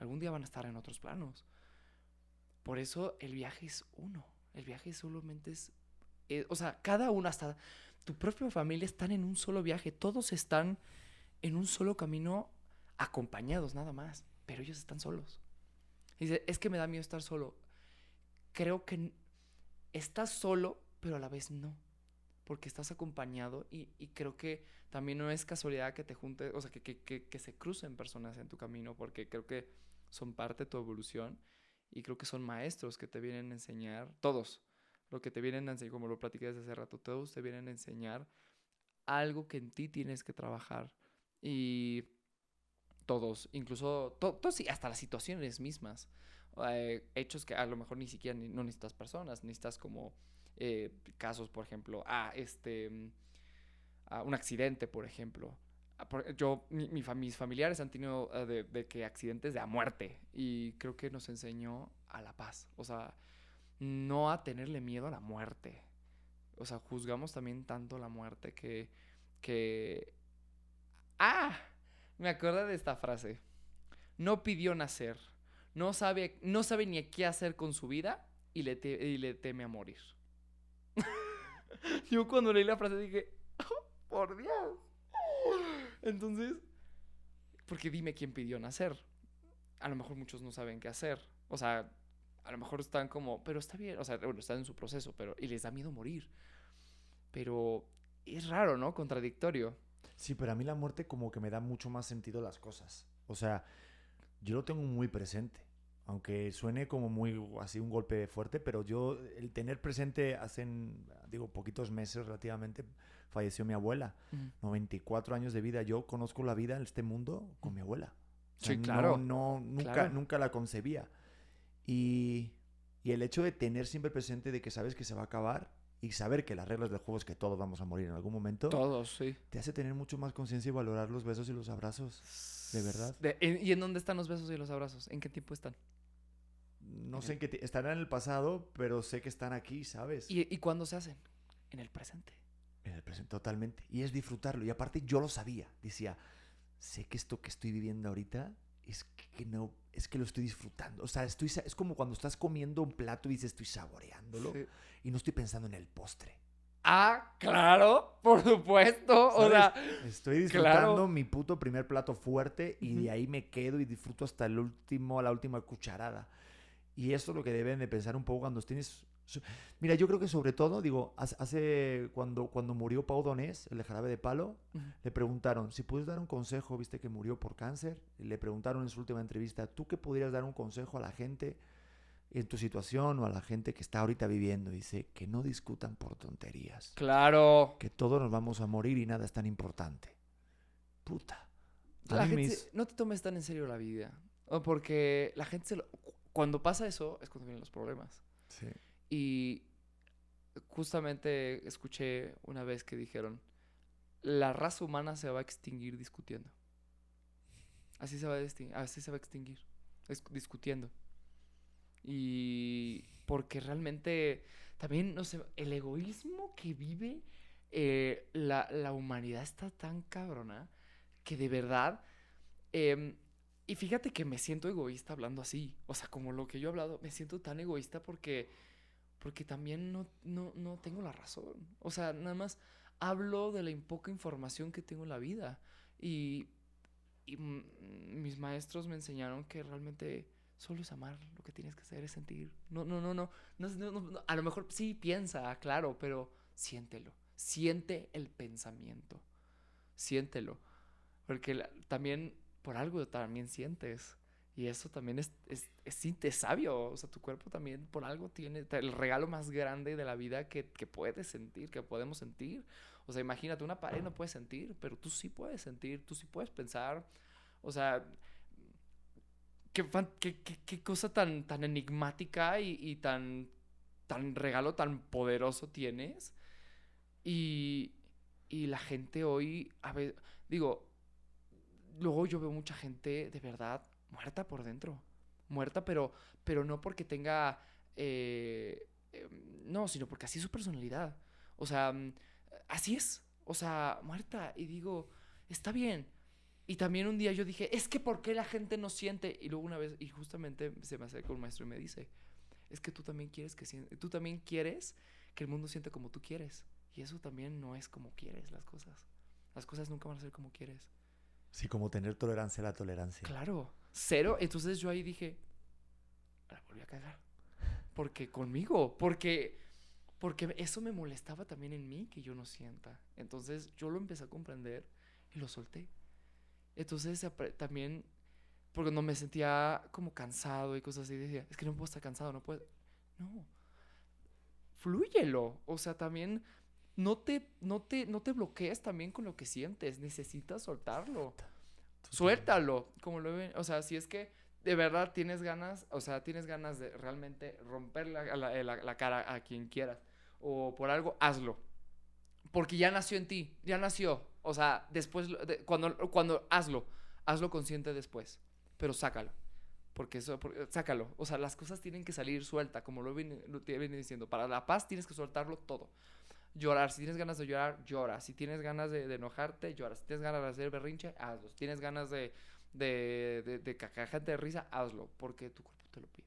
algún día van a estar en otros planos. Por eso el viaje es uno. El viaje solamente es. eh, o sea, cada uno, hasta tu propia familia, están en un solo viaje. Todos están en un solo camino, acompañados nada más. Pero ellos están solos. Dice, es que me da miedo estar solo. Creo que estás solo, pero a la vez no. Porque estás acompañado y, y creo que también no es casualidad que te junte, o sea, que, que, que, que se crucen personas en tu camino, porque creo que son parte de tu evolución y creo que son maestros que te vienen a enseñar, todos, lo que te vienen a enseñar, como lo platiqué desde hace rato, todos te vienen a enseñar algo que en ti tienes que trabajar y todos, incluso, hasta las situaciones mismas, eh, hechos que a lo mejor ni siquiera ni- no necesitas personas, necesitas como eh, casos, por ejemplo, ah, este, mm, ah, un accidente, por ejemplo. Ah, Yo, mis familiares han tenido ah, de, que accidentes de a muerte y creo que nos enseñó a la paz, o sea, no a tenerle miedo a la muerte. O sea, juzgamos también tanto la muerte que, que... ¡Ah! Me acuerdo de esta frase. No pidió nacer, no sabe, no sabe ni qué hacer con su vida y le, y le teme a morir. (laughs) Yo cuando leí la frase dije, "Oh, por Dios. Entonces, porque dime quién pidió nacer. A lo mejor muchos no saben qué hacer. O sea, a lo mejor están como, pero está bien, o sea, bueno, están en su proceso, pero y les da miedo morir. Pero es raro, ¿no? Contradictorio. Sí, pero a mí la muerte como que me da mucho más sentido las cosas. O sea, yo lo tengo muy presente. Aunque suene como muy así un golpe fuerte, pero yo el tener presente hace, digo, poquitos meses relativamente, falleció mi abuela. 94 años de vida. Yo conozco la vida en este mundo con mi abuela. sí, claro. No, nunca, nunca la concebía. Y, y el hecho de tener siempre presente de que sabes que se va a acabar y saber que las reglas del juego es que todos vamos a morir en algún momento. Todos, sí. Te hace tener mucho más conciencia y valorar los besos y los abrazos. De verdad. ¿Y en dónde están los besos y los abrazos? ¿En qué tiempo están? No sé en qué estarán en el pasado, pero sé que están aquí, ¿sabes? ¿Y, ¿Y cuándo se hacen? En el presente. En el presente, totalmente. Y es disfrutarlo. Y aparte yo lo sabía. Decía, sé que esto que estoy viviendo ahorita es que no, es que lo estoy disfrutando. O sea, estoy, es como cuando estás comiendo un plato y dices, estoy saboreándolo. Y no estoy pensando en el postre. Ah, claro, por supuesto. O sea, estoy disfrutando mi puto primer plato fuerte y de ahí me quedo y disfruto hasta el último, la última cucharada. Y eso es lo que deben de pensar un poco cuando tienes... Mira, yo creo que sobre todo, digo, hace cuando, cuando murió Pau Donés, el de Jarabe de Palo, le preguntaron, si puedes dar un consejo, viste que murió por cáncer, le preguntaron en su última entrevista, ¿tú qué podrías dar un consejo a la gente en tu situación o a la gente que está ahorita viviendo? Dice, que no discutan por tonterías. Claro. Que todos nos vamos a morir y nada es tan importante. Puta. La gente, no te tomes tan en serio la vida. Porque la gente se lo cuando pasa eso es cuando vienen los problemas. Sí. Y justamente escuché una vez que dijeron, la raza humana se va a extinguir discutiendo. Así se va a, extinguir, así se va a extinguir, discutiendo. Y porque realmente también, no sé, el egoísmo que vive eh, la, la, humanidad está tan cabrona que de verdad... Eh, y fíjate que me siento egoísta hablando así. O sea, como lo que yo he hablado, me siento tan egoísta porque, porque también no, no, no tengo la razón. O sea, nada más hablo de la poca información que tengo en la vida. Y, mis maestros me enseñaron que realmente solo es amar. Lo que tienes que hacer es sentir. No, no, no, no. no, no a lo mejor sí piensa, claro, pero siéntelo. Siente el pensamiento. Siéntelo. Porque también por algo también sientes. Y eso también es, es, es, sabio. O sea, tu cuerpo también por algo tiene el regalo más grande de la vida que, que puedes sentir, que podemos sentir. O sea, imagínate, una pared no puede sentir, pero tú sí puedes sentir, tú sí puedes pensar. O sea, qué, qué, qué, cosa tan, tan enigmática y, y, tan, tan regalo tan poderoso tienes. Y, y la gente hoy, a ver, digo, luego yo veo mucha gente de verdad muerta por dentro. Muerta, pero, pero no porque tenga... Eh, em, no, sino porque así es su personalidad. O sea, mm, así es. O sea, muerta. Y digo, está bien. Y también un día yo dije, es que ¿por qué la gente no siente? Y luego una vez, y justamente se me acerca un maestro y me dice, es que tú también quieres que tú también quieres que el mundo sienta como tú quieres. Y eso también no es como quieres las cosas. Las cosas nunca van a ser como quieres. Sí, como tener tolerancia a la tolerancia. Claro, cero. Entonces yo ahí dije, la volví a cagar. Porque conmigo, porque, porque eso me molestaba también en mí que yo no sienta. Entonces yo lo empecé a comprender y lo solté. Entonces también, porque no me sentía como cansado y cosas así, decía, es que no puedo estar cansado, no puedo. No, flúyelo. O sea, también no te, no te, no te bloquees también con lo que sientes. Necesitas soltarlo. Suéltalo. Como lo ven. O sea, si es que de verdad tienes ganas, o sea, tienes ganas de realmente romper la, la, cara a quien quieras. O por algo, hazlo. Porque ya nació en ti. Ya nació. O sea, después, cuando, cuando hazlo. Hazlo consciente después. Pero sácalo. Porque eso, sácalo. O sea, las cosas tienen que salir suelta, como lo viene, lo viene diciendo. Para la paz tienes que soltarlo todo llorar. Si tienes ganas de llorar, llora. Si tienes ganas de, enojarte, llora. Si tienes ganas de hacer berrinche, hazlo. Si tienes ganas de, de, de, de de risa, hazlo. Porque tu cuerpo te lo pide.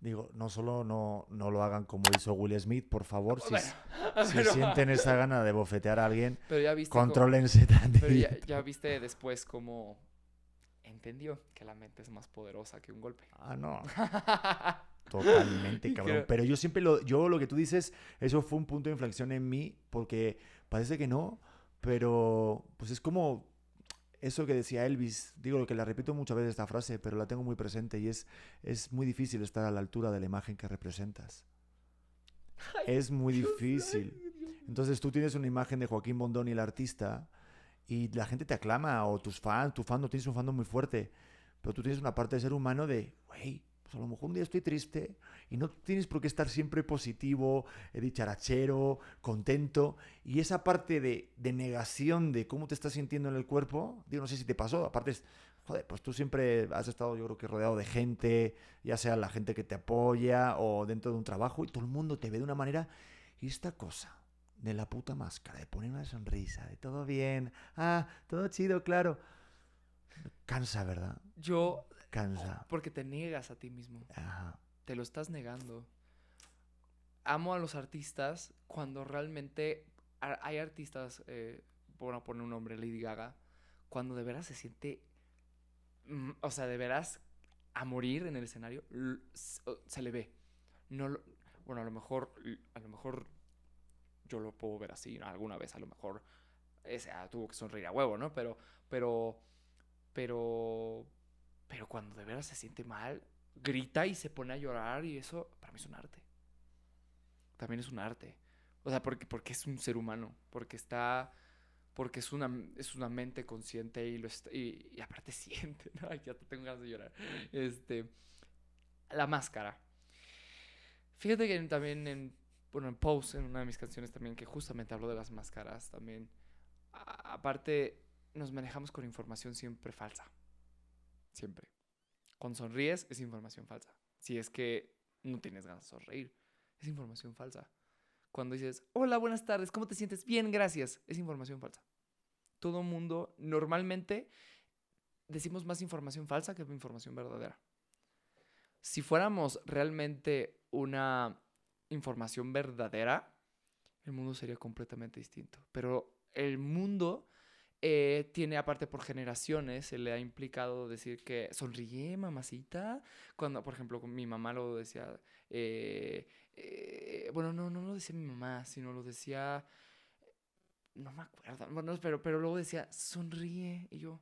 Digo, no solo no, no lo hagan como hizo Will Smith, por favor. Si, si sienten esa gana de bofetear a alguien, pero ya viste contrólense Pero ya, ya viste después cómo entendió que la mente es más poderosa que un golpe. Ah, no. (laughs) Totalmente, (laughs) cabrón. Pero yo siempre lo, yo lo que tú dices, eso fue un punto de inflexión en mí, porque parece que no, pero pues es como eso que decía Elvis, digo lo que la repito muchas veces esta frase, pero la tengo muy presente y es, es muy difícil estar a la altura de la imagen que representas. es muy difícil. Entonces tú tienes una imagen de Joaquín Bondoni, el artista, y la gente te aclama, o tus fans, tu fandom, tienes un fandom muy fuerte, pero tú tienes una parte de ser humano de, güey, pues a lo mejor un día estoy triste y no tienes por qué estar siempre positivo, eh, dicharachero, contento. Y esa parte de, de negación de cómo te estás sintiendo en el cuerpo, digo, no sé si te pasó, aparte es, joder, pues tú siempre has estado, yo creo que rodeado de gente, ya sea la gente que te apoya o dentro de un trabajo, y todo el mundo te ve de una manera. Y esta cosa de la puta máscara, de poner una sonrisa, de todo bien, ah, todo chido, claro. Cansa, ¿verdad? Yo, Cansa. porque te niegas a ti mismo. Ajá. te lo estás negando. Amo a los artistas cuando realmente hay artistas, eh, por poner un nombre, Lady Gaga, cuando de veras se siente, mm, o sea, de veras a morir en el escenario, se le ve. No lo- bueno, a lo mejor, a lo mejor yo lo puedo ver así, alguna vez a lo mejor ese, ah, tuvo que sonreír a huevo, ¿no? Pero, pero, pero, pero cuando de veras se siente mal, grita y se pone a llorar y eso para mí es un arte. También es un arte. O sea, porque, porque es un ser humano, porque está, porque es una, es una mente consciente y, lo est- y, aparte (laughs) siente, ¿no? Ya te tengo ganas de llorar. Este, la máscara. Fíjate que también en, bueno, en Pose, en una de mis canciones también, que justamente hablo de las máscaras también. aparte, nos manejamos con información siempre falsa. Siempre. Cuando sonríes es información falsa. Si es que no tienes ganas de sonreír, es información falsa. Cuando dices, hola, buenas tardes, ¿cómo te sientes? Bien, gracias, es información falsa. Todo mundo normalmente decimos más información falsa que información verdadera. Si fuéramos realmente una información verdadera, el mundo sería completamente distinto. Pero el mundo eh, tiene, aparte por generaciones, se le ha implicado decir que sonríe, mamacita. Cuando, por ejemplo, con mi mamá lo decía. eh, eh, bueno, no, no lo decía mi mamá, sino lo decía. No me acuerdo. Bueno, pero, pero luego decía, sonríe. Y yo.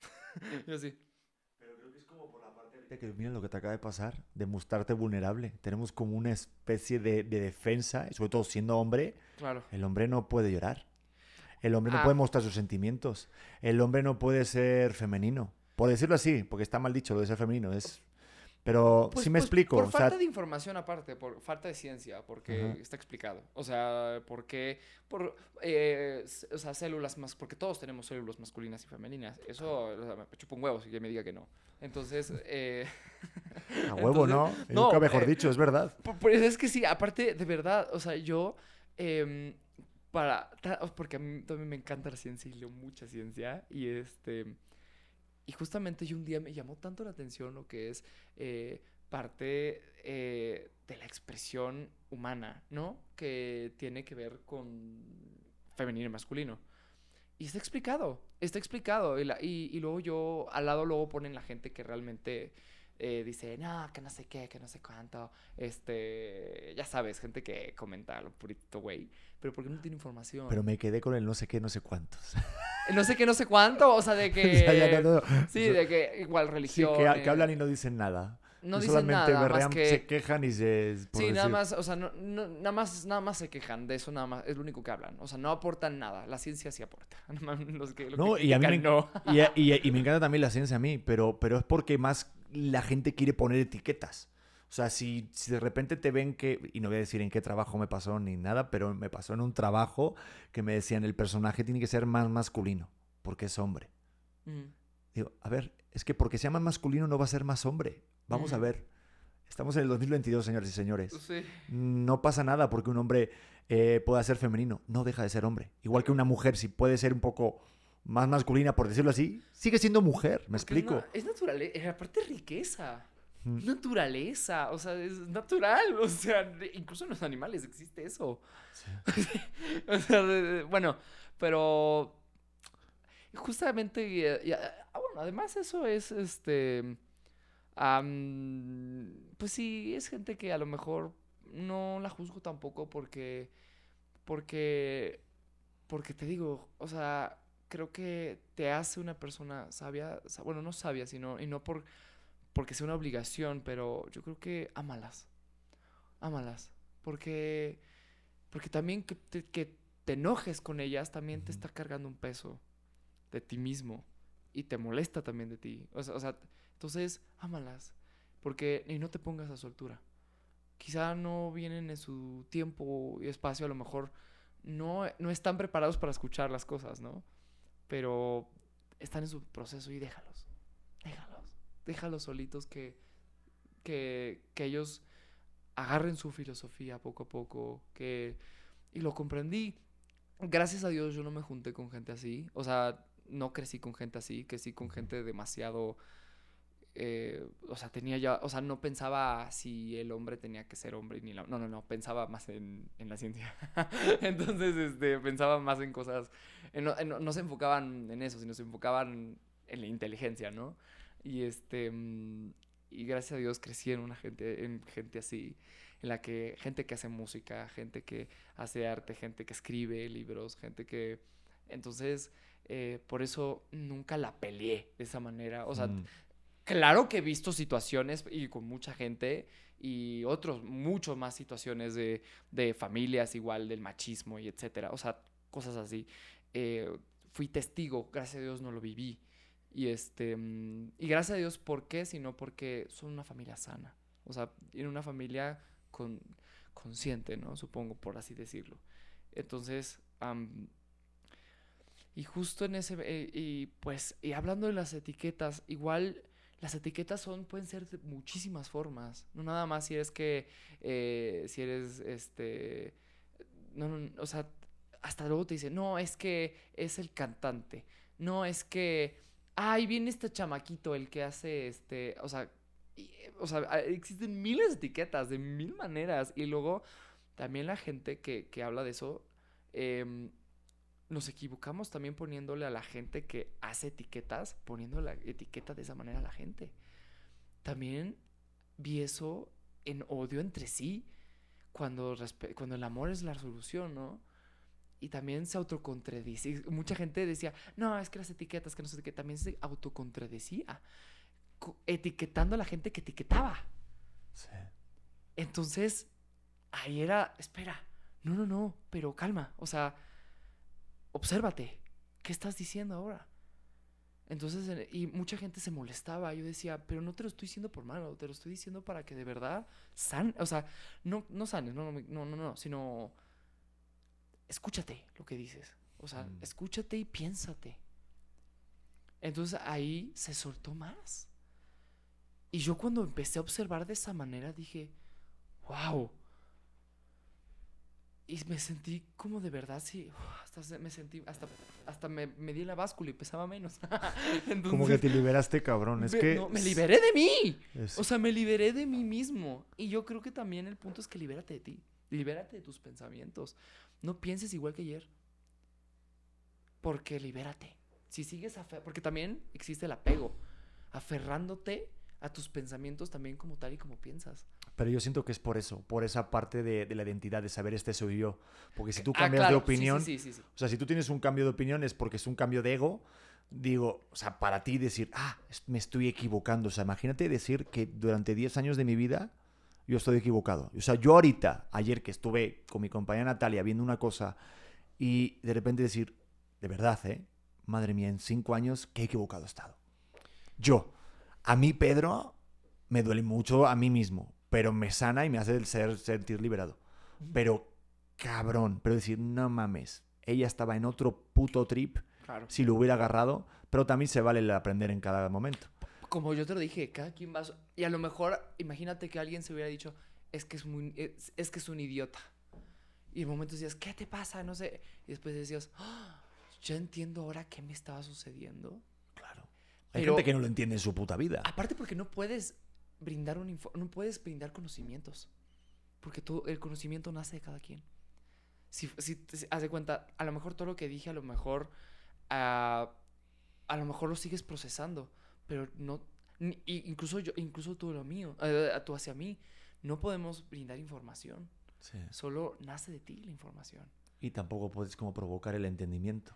(laughs) yo así. Ahorita Que mira lo que te acaba de pasar, de mostrarte vulnerable. Tenemos como una especie de, de defensa, sobre todo siendo hombre, Claro. el hombre no puede llorar. El hombre no Ah. puede mostrar sus sentimientos. El hombre no puede ser femenino. Por decirlo así, porque está mal dicho lo de ser femenino. Es... Pero Pues- si me pues, explico. Por o sea, falta de información aparte, por falta de ciencia, porque está explicado. O sea, porque por eh, o sea, células más, porque todos tenemos células masculinas y femeninas. Eso o sea, me chupa un huevo si que me diga que no. Entonces, eh, (laughs) a huevo, ¿no? entonces- no, Nunca mejor eh, dicho, es verdad. Pu- Pues es que sí, aparte, de verdad, o sea, yo, em, para, porque a mí también me encanta la ciencia y leo mucha ciencia, y este, y justamente yo un día me llamó tanto la atención lo que es eh, parte eh, de la expresión humana, ¿no? Que tiene que ver con femenino y masculino. Y está explicado, está explicado. Y- y luego yo, al lado luego ponen la gente que realmente eh, dice, no, que no sé qué, que no sé cuánto. Este, ya sabes, gente que comenta lo purito, güey. Pero porque no tiene información. Pero me quedé con el no sé qué, no sé cuántos. No sé qué, no sé cuánto. O sea, de que... (laughs) O sea, ya no- no- Sí, de que igual sí, religión. que, que hablan y no dicen nada. No dicen solamente nada, más berrean, que... se quejan y se... Sí, nada más, o sea, no, no- nada más, nada más se quejan de eso, nada más, es lo único que hablan. O sea, no aportan nada. La ciencia sí aporta. (laughs) Los que, No, que y a mí me, no. y, a- y- y me encanta también la ciencia a mí, pero, pero es porque más la gente quiere poner etiquetas. O sea, si, si de repente te ven que, y no voy a decir en qué trabajo me pasó ni nada, pero me pasó en un trabajo que me decían el personaje tiene que ser más masculino, porque es hombre. Mm. Digo, a ver, es que porque sea más masculino no va a ser más hombre. Vamos a ver. Estamos en el 2022, señores y señores. Sí. No pasa nada porque un hombre eh, pueda ser femenino. No deja de ser hombre. Igual que una mujer, si puede ser un poco más masculina, por decirlo así, sigue siendo mujer. ¿Me Porque explico? Es, es naturaleza, aparte es riqueza. Mm. Es naturaleza, o sea, es natural. O sea, incluso en los animales existe eso. (laughs) o sea, bueno, pero justamente, eh, y, ah, bueno, además eso es, este, am, pues sí, es gente que a lo mejor no la juzgo tampoco porque, porque porque te digo, o sea, creo que te hace una persona sabia, sa- bueno, no sabia, sino, y no por, porque sea una obligación, pero yo creo que ámalas, ámalas, porque, porque también que te, que te enojes con ellas también te está cargando un peso de ti mismo y te molesta también de ti, o sea, o sea, entonces ámalas, porque, y no te pongas a su altura. Quizá no vienen en su tiempo y espacio, a lo mejor no, no están preparados para escuchar las cosas, ¿no? Pero están en su proceso y déjalos. Déjalos. Déjalos solitos que, que, que ellos agarren su filosofía poco a poco. Que, y lo comprendí. Gracias a Dios yo no me junté con gente así. O sea, no crecí con gente así. Crecí con gente demasiado... eh, o sea, tenía ya... O sea, no pensaba si el hombre tenía que ser hombre ni la... No, no, no. Pensaba más en, en la ciencia. (laughs) Entonces, este, pensaba más en cosas... no se enfocaban en eso, sino se enfocaban en la inteligencia, ¿no? Y este... mm, Y gracias a Dios crecí en una gente, en gente así, en la que gente que hace música, gente que hace arte, gente que escribe libros, gente que... Entonces, eh, por eso nunca la peleé de esa manera. O sea, Mm. Claro que he visto situaciones y con mucha gente y otros, mucho más situaciones de, de familias igual, del machismo y etcétera. O sea, cosas así. Eh, fui testigo, gracias a Dios no lo viví. Y este, mm, y gracias a Dios, ¿por qué? Sino porque son una familia sana. O sea, en una familia con, consciente, ¿no? Supongo, por así decirlo. Entonces, y justo en ese, eh, y pues, y hablando de las etiquetas, igual las etiquetas son, pueden ser de muchísimas formas. No nada más si eres que, eh, si eres, este, no, no, o sea, hasta luego te dicen, no, es que es el cantante. No, es que, ay, viene este chamaquito, el que hace, este, o sea, o sea, existen miles de etiquetas, de mil maneras. Y luego, también la gente que, que habla de eso, em, nos equivocamos también poniéndole a la gente que hace etiquetas, poniendo la etiqueta de esa manera a la gente. También vi eso en odio entre sí, cuando, cuando el amor es la solución, ¿no? Y también se autocontradecía. Y Mucha gente decía, no, es que las etiquetas, que no sé qué, también se autocontradecía, co- etiquetando a la gente que etiquetaba. Sí. Entonces, ahí era, espera, no, no, no, pero calma, o sea, obsérvate, ¿qué estás diciendo ahora? Entonces, en- y mucha gente se molestaba, yo decía, pero no te lo estoy diciendo por malo, te lo estoy diciendo para que de verdad san, o sea, no, no sanes, no, no, no, no, no, sino escúchate lo que dices, o sea, Mm. escúchate y piénsate. Entonces ahí se soltó más. Y yo cuando empecé a observar de esa manera dije, wow. Y me sentí como de verdad, sí, hasta me sentí, hasta, hasta me, me di la báscula y pesaba menos. (laughs) Entonces, Como que te liberaste, cabrón. Es me, que. no, me liberé de mí. es- O sea, me liberé de mí mismo. Y yo creo que también el punto es que libérate de ti. Libérate de tus pensamientos. No pienses igual que ayer. Porque libérate. Si sigues afe- porque también existe el apego. Aferrándote a tus pensamientos también como tal y como piensas. Pero yo siento que es por eso, por esa parte de, de la identidad, de saber este soy yo. Porque si tú Ah, cambias de claro, opinión, Sí, sí, sí, o sea, si tú tienes un cambio de opinión es porque es un cambio de ego, digo, o sea, para ti decir, ah, me estoy equivocando. O sea, imagínate decir que durante 10 años de mi vida yo estoy equivocado. O sea, yo ahorita, ayer que estuve con mi compañera Natalia viendo una cosa y de repente decir, de verdad, ¿eh? Madre mía, en 5 años, qué equivocado he estado. Yo, a mí, Pedro, me duele mucho a mí mismo, pero me sana y me hace ser, sentir liberado. Pero, cabrón, pero decir, no mames, ella estaba en otro puto trip Claro. si lo hubiera agarrado, pero también se vale el aprender en cada momento. Como yo te lo dije, cada quien va... Y a lo mejor, imagínate que alguien se hubiera dicho, es que es, muy, es, es que es un idiota. Y en momentos decías, ¿qué te pasa? No sé. Y después decías, "Ah, ya entiendo ahora qué me estaba sucediendo. Claro. Hay Pero- gente que no lo entiende en su puta vida. Aparte porque no puedes brindar un no puedes brindar conocimientos. Porque todo el conocimiento nace de cada quien. Si, si, si- haz de cuenta, a lo mejor todo lo que dije, a lo mejor ah, a lo mejor lo sigues procesando, pero no ni- incluso yo incluso tú lo mío, eh, tú hacia mí, no podemos brindar información, Sí. solo nace de ti la información. Y tampoco puedes como provocar el entendimiento.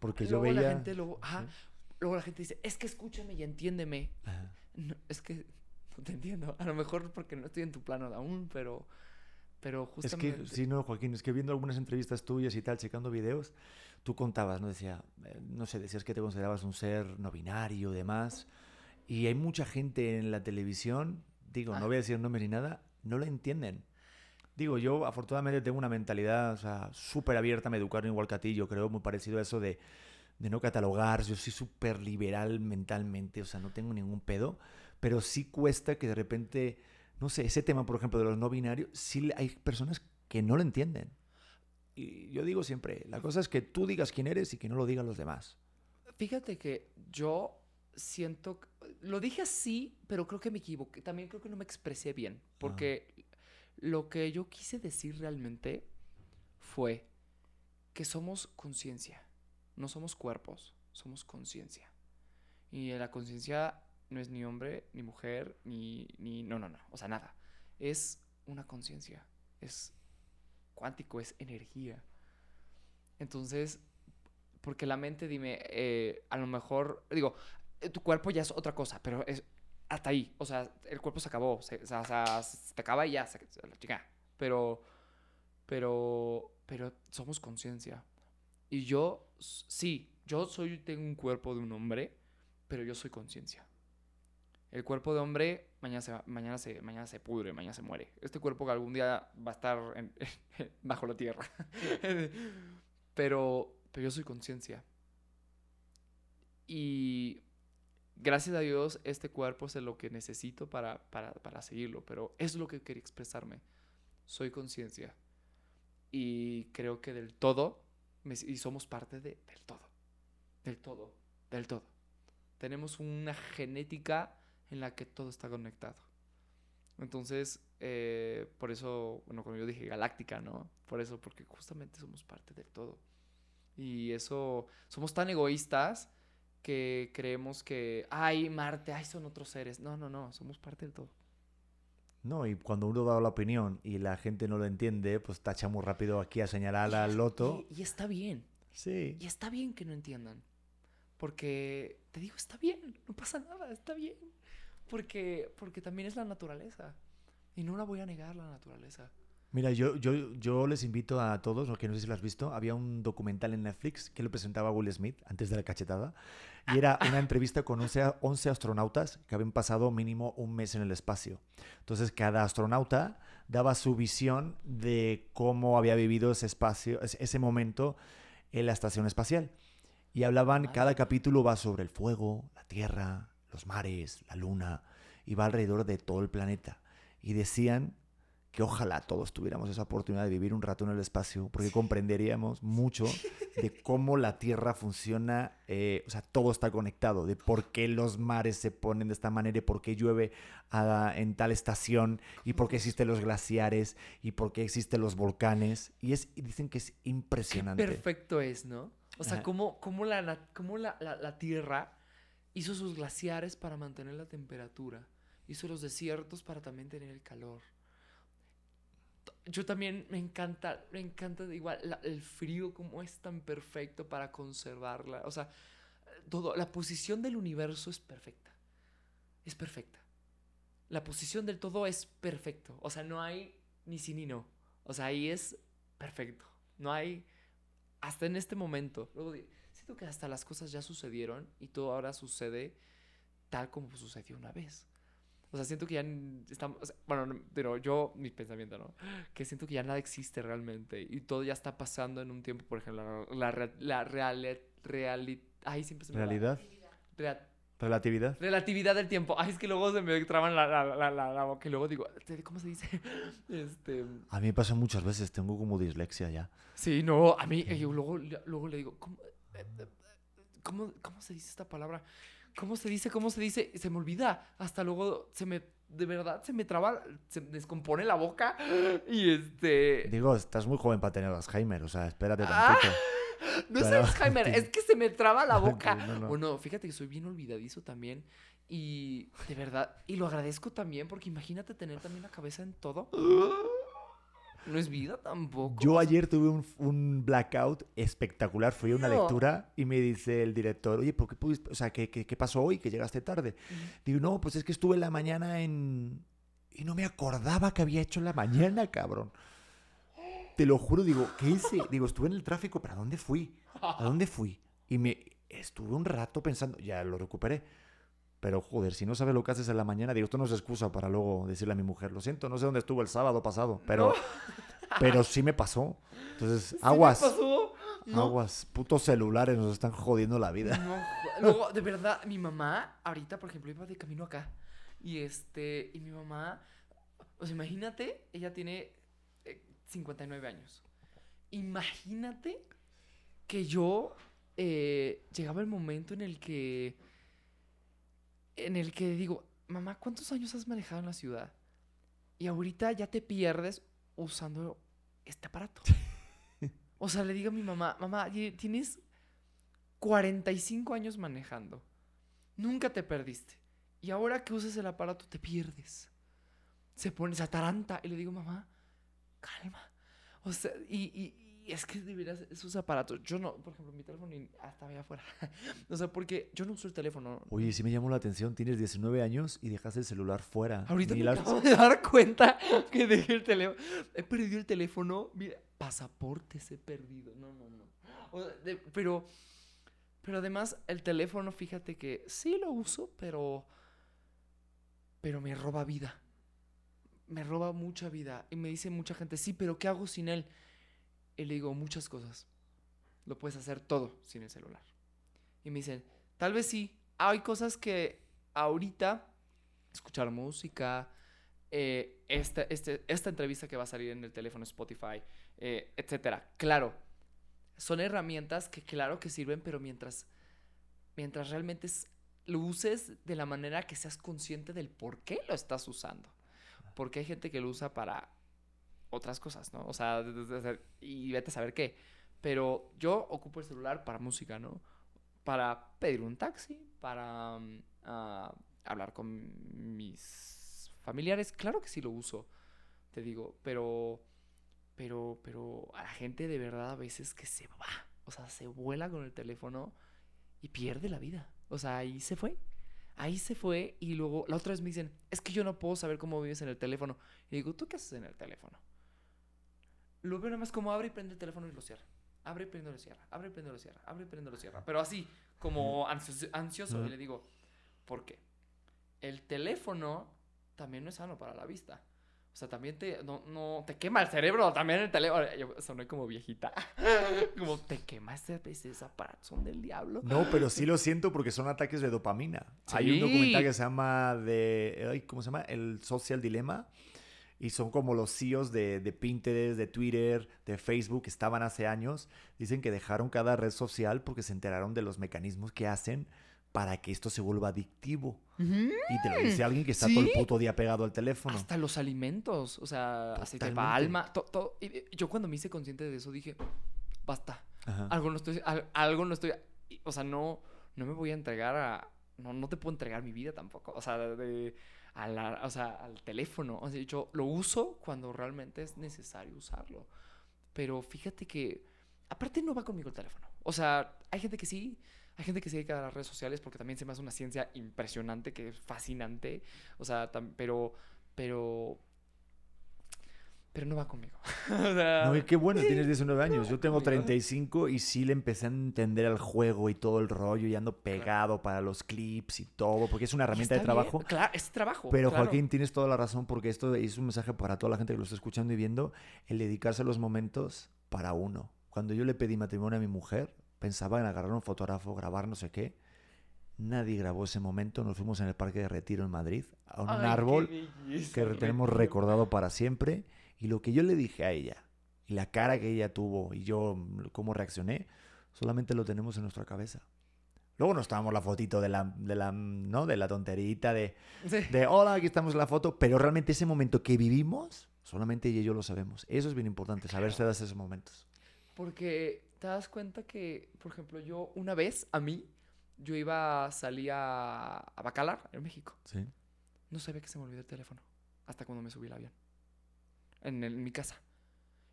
Porque yo luego veía... la gente luego, ajá, Sí. luego la gente dice, es que escúchame y entiéndeme. No, es que (laughs) te entiendo. A lo mejor porque no estoy en tu plano aún, pero, pero Es justamente. que, sí, no, Joaquín, es que viendo algunas entrevistas tuyas y tal, checando videos, tú contabas, ¿no? Decía, eh, no sé, decías que te considerabas un ser no binario, demás. Y hay mucha gente en la televisión, digo, Ah. no voy a decir nombres ni nada, no lo entienden. Digo, yo afortunadamente tengo una mentalidad, o sea, súper abierta, me educaron igual que a ti, yo creo, muy parecido a eso de, de no catalogar, yo soy súper liberal mentalmente, o sea, no tengo ningún pedo, pero sí cuesta que de repente, no sé, ese tema, por ejemplo, de los no binarios, sí hay personas que no lo entienden. Y yo digo siempre, la cosa es que tú digas quién eres y que no lo digan los demás. Fíjate que yo siento. Lo dije así, pero creo que me equivoqué. También creo que no me expresé bien. Porque lo que yo quise decir realmente fue que somos conciencia. No somos cuerpos, somos conciencia. Y la conciencia no es ni hombre, ni mujer, ni, ni. No, no, no. O sea, nada. Es una conciencia. Es cuántico, es energía. Entonces, porque la mente, dime, eh, a lo mejor, digo, eh, tu cuerpo ya es otra cosa, pero es hasta ahí. O sea, el cuerpo se acabó, se, o sea, se te acaba y ya, se, se la chica. Pero, pero, pero somos conciencia. Y yo, sí, yo soy, tengo un cuerpo de un hombre, pero yo soy conciencia. El cuerpo de hombre mañana se, mañana, se, mañana se pudre, mañana se muere. Este cuerpo que algún día va a estar (laughs) bajo la tierra. (laughs) pero, pero yo soy conciencia. Y gracias a Dios este cuerpo es lo que necesito para, para, para seguirlo. Pero es lo que quería expresarme. Soy conciencia. Y creo que del todo, y somos parte de- del todo. Del todo. Del todo. Tenemos una genética en la que todo está conectado. Entonces, eh, por eso, bueno, como yo dije, galáctica, ¿no? Por eso, porque justamente somos parte del todo. Y eso, somos tan egoístas que creemos que, ay, Marte, ay, son otros seres. No, no, no, somos parte del todo. No, y cuando uno da la opinión y la gente no lo entiende, pues tacha muy rápido aquí a señalar al loto. Y, y está bien. Sí. Y está bien que no entiendan. Porque, te digo, está bien, no pasa nada, está bien. Porque, porque también es la naturaleza. Y no la voy a negar, la naturaleza. Mira, yo, yo, yo les invito a todos, que no sé si lo has visto, había un documental en Netflix que lo presentaba Will Smith antes de la cachetada, y era (laughs) una entrevista con 11, 11 astronautas que habían pasado mínimo un mes en el espacio. Entonces, cada astronauta daba su visión de cómo había vivido ese espacio, ese ese momento en la estación espacial. Y hablaban, Madre cada capítulo va sobre el fuego, la tierra, los mares, la luna, y va alrededor de todo el planeta. Y decían que ojalá todos tuviéramos esa oportunidad de vivir un rato en el espacio, porque comprenderíamos mucho (laughs) de cómo la Tierra funciona, eh, o sea, todo está conectado, de por qué los mares se ponen de esta manera, y por qué llueve ah, en tal estación, y por qué existen los glaciares, y por qué existen los volcanes, y, es, y dicen que es impresionante. Perfecto es, ¿no? O sea, Ajá. cómo, cómo, la, cómo la, la- la Tierra hizo sus glaciares para mantener la temperatura. Hizo los desiertos para también tener el calor. Yo también me encanta, me encanta igual la- el frío, cómo es tan perfecto para conservarla. O sea, todo, la posición del universo es perfecta. Es perfecta. La posición del todo es perfecto. O sea, no hay ni sí ni no. O sea, ahí es perfecto. No hay hasta en este momento. Luego di- siento que hasta las cosas ya sucedieron y todo ahora sucede tal como sucedió una vez. O sea, siento que ya estamos, o sea, bueno, no, pero yo, mi pensamiento, ¿no? Que siento que ya nada existe realmente y todo ya está pasando en un tiempo, por ejemplo, la, la, la siempre se me va. ¿Realidad? ¿Relatividad? relatividad del tiempo. Ay, es que luego se me traban la, la, la, la, la boca y luego digo, ¿cómo se dice? (laughs) Este, A mí me pasa muchas veces, tengo como dislexia ya. Sí, no, a mí, eh, yo luego, luego le digo, ¿cómo, eh, eh, cómo, cómo se dice esta palabra? ¿Cómo se dice? ¿Cómo se dice? Se me olvida. Hasta luego se me, de verdad, se me traba, se me descompone la boca (gasps) y este... Digo, estás muy joven para tener Alzheimer, o sea, espérate Ah, tantito. (laughs) No es Alzheimer, (laughs) es que se me traba la boca. no, no. Bueno, fíjate que soy bien olvidadizo también y de verdad, y lo agradezco también porque imagínate tener también la cabeza en todo. (gasps) No es vida tampoco. Yo ayer tuve un, un blackout espectacular. Fui a una No. lectura y me dice el director, oye, ¿por qué pudiste? O sea, ¿qué, qué, qué pasó hoy que llegaste tarde? Digo, no, pues es que estuve en la mañana en... Y no me acordaba que había hecho en la mañana, cabrón. Te lo juro, digo, ¿qué hice? Digo, estuve en el tráfico, ¿pero a dónde fui? ¿A dónde fui? Y me estuve un rato pensando, ya lo recuperé. Pero joder, si no sabes lo que haces en la mañana, digo, esto no es excusa para luego decirle a mi mujer, lo siento, no sé dónde estuvo el sábado pasado, pero, pero sí me pasó. Entonces, ¿Sí me aguas, pasó? No. aguas, putos celulares nos están jodiendo la vida. No, luego, de verdad, mi mamá, ahorita, por ejemplo, iba de camino acá. Y este, y mi mamá, o sea, imagínate, ella tiene 59 años. Imagínate que yo eh, llegaba el momento en el que, en el que digo, mamá, ¿cuántos años has manejado en la ciudad? Y ahorita ya te pierdes usando este aparato. (laughs) O sea, le digo a mi mamá, mamá, tienes 45 años manejando. Nunca te perdiste. Y ahora que usas el aparato te pierdes. Se pone, se ataranta. Y le digo, mamá, calma. O sea, y, y- y es que de veras esos aparatos. Yo no, por ejemplo, mi teléfono hasta allá afuera. (laughs) o sea, porque yo no uso el teléfono. Oye, sí me llamó la atención, tienes 19 años y dejas el celular fuera. Ahorita me la- acabo de (laughs) dar cuenta que dejé el teléfono. He perdido el teléfono. Mira, pasaportes he perdido. No, no, no. O sea, de- pero, pero además el teléfono, fíjate que sí lo uso, pero, pero me roba vida. Me roba mucha vida. Y me dice mucha gente, sí, pero ¿qué hago sin él? Y le digo, muchas cosas. Lo puedes hacer todo sin el celular. Y me dicen, tal vez sí. Hay cosas que ahorita escuchar música, eh, esta, este- esta entrevista que va a salir en el teléfono Spotify, eh, etcétera. Claro, son herramientas que claro que sirven, pero mientras, mientras realmente lo uses de la manera que seas consciente del por qué lo estás usando. Porque hay gente que lo usa para otras cosas, ¿no? O sea, y vete a saber qué. Pero yo ocupo el celular para música, ¿no? Para pedir un taxi, para mm, ah, hablar con mis familiares. Claro que sí lo uso, te digo, pero, pero, pero a la gente de verdad a veces que se va, o sea, se vuela con el teléfono y pierde la vida. O sea, ahí se fue. Ahí se fue y luego la otra vez me dicen, es que yo no puedo saber cómo vives en el teléfono. Y digo, ¿tú qué haces en el teléfono? Lo veo nada más como abre y prende el teléfono y lo cierra. Abre y prende y lo cierra. Abre y prende y lo cierra. Abre y prende y lo cierra. Pero así, como ansioso. ansioso. Y le digo, ¿por qué? El teléfono también no es sano para la vista. O sea, también te, no, no, te quema el cerebro, también el teléfono. Yo soné como viejita. (laughs) como te quema ese, ese aparato, son del diablo. No, pero sí lo siento porque son ataques de dopamina. Hay un documental que se llama de, ¿cómo se llama? El Social Dilemma. Y son como los CEOs de, de Pinterest, de Twitter, de Facebook, que estaban hace años. Dicen que dejaron cada red social porque se enteraron de los mecanismos que hacen para que esto se vuelva adictivo. Y te lo dice alguien que está todo el ¿Sí? puto día pegado al teléfono. Hasta los alimentos, o sea, aceite de Totalmente. palma, to- todo. Y, y yo cuando me hice consciente de eso dije, basta, Ajá. algo no estoy, al- algo no estoy, o sea, no, no me voy a entregar a, no, no te puedo entregar mi vida tampoco, o sea, de, a la- o sea, al teléfono, o sea, yo lo uso cuando realmente es necesario usarlo, pero fíjate que, aparte no va conmigo el teléfono, o sea, hay gente que sí, hay gente que se dedica a las redes sociales porque también se me hace una ciencia impresionante, que es fascinante, o sea, pero, pero, pero no va conmigo. (laughs) o sea, No, y qué bueno, tienes 19 años. Yo tengo conmigo. 35 y sí le empecé a entender el juego y todo el rollo y ando pegado para los clips y todo, porque es una herramienta de está bien, trabajo. Claro, es trabajo. Pero claro. Joaquín, tienes toda la razón porque esto es un mensaje para toda la gente que lo está escuchando y viendo, el dedicarse a los momentos para uno. Cuando yo le pedí matrimonio a mi mujer, pensaba en agarrar un fotógrafo, grabar no sé qué. Nadie grabó ese momento. Nos fuimos en el Parque de Retiro en Madrid, a un Ay, árbol belleza, que tenemos recordado para siempre. Y lo que yo le dije a ella, y la cara que ella tuvo, y yo mm, cómo reaccioné, solamente lo tenemos en nuestra cabeza. Luego nos tomamos la fotito de la, de la, ¿no? de la tonterita, de, Sí. de hola, aquí estamos en la foto, pero realmente ese momento que vivimos, solamente ella y yo lo sabemos. Eso es bien importante, saberse de esos momentos. Porque te das cuenta que, por ejemplo, yo una vez, a mí, yo iba a salir a, Bacalar, en México. Sí. No sabía que se me olvidó el teléfono. Hasta cuando me subí al avión. En, el- en mi casa.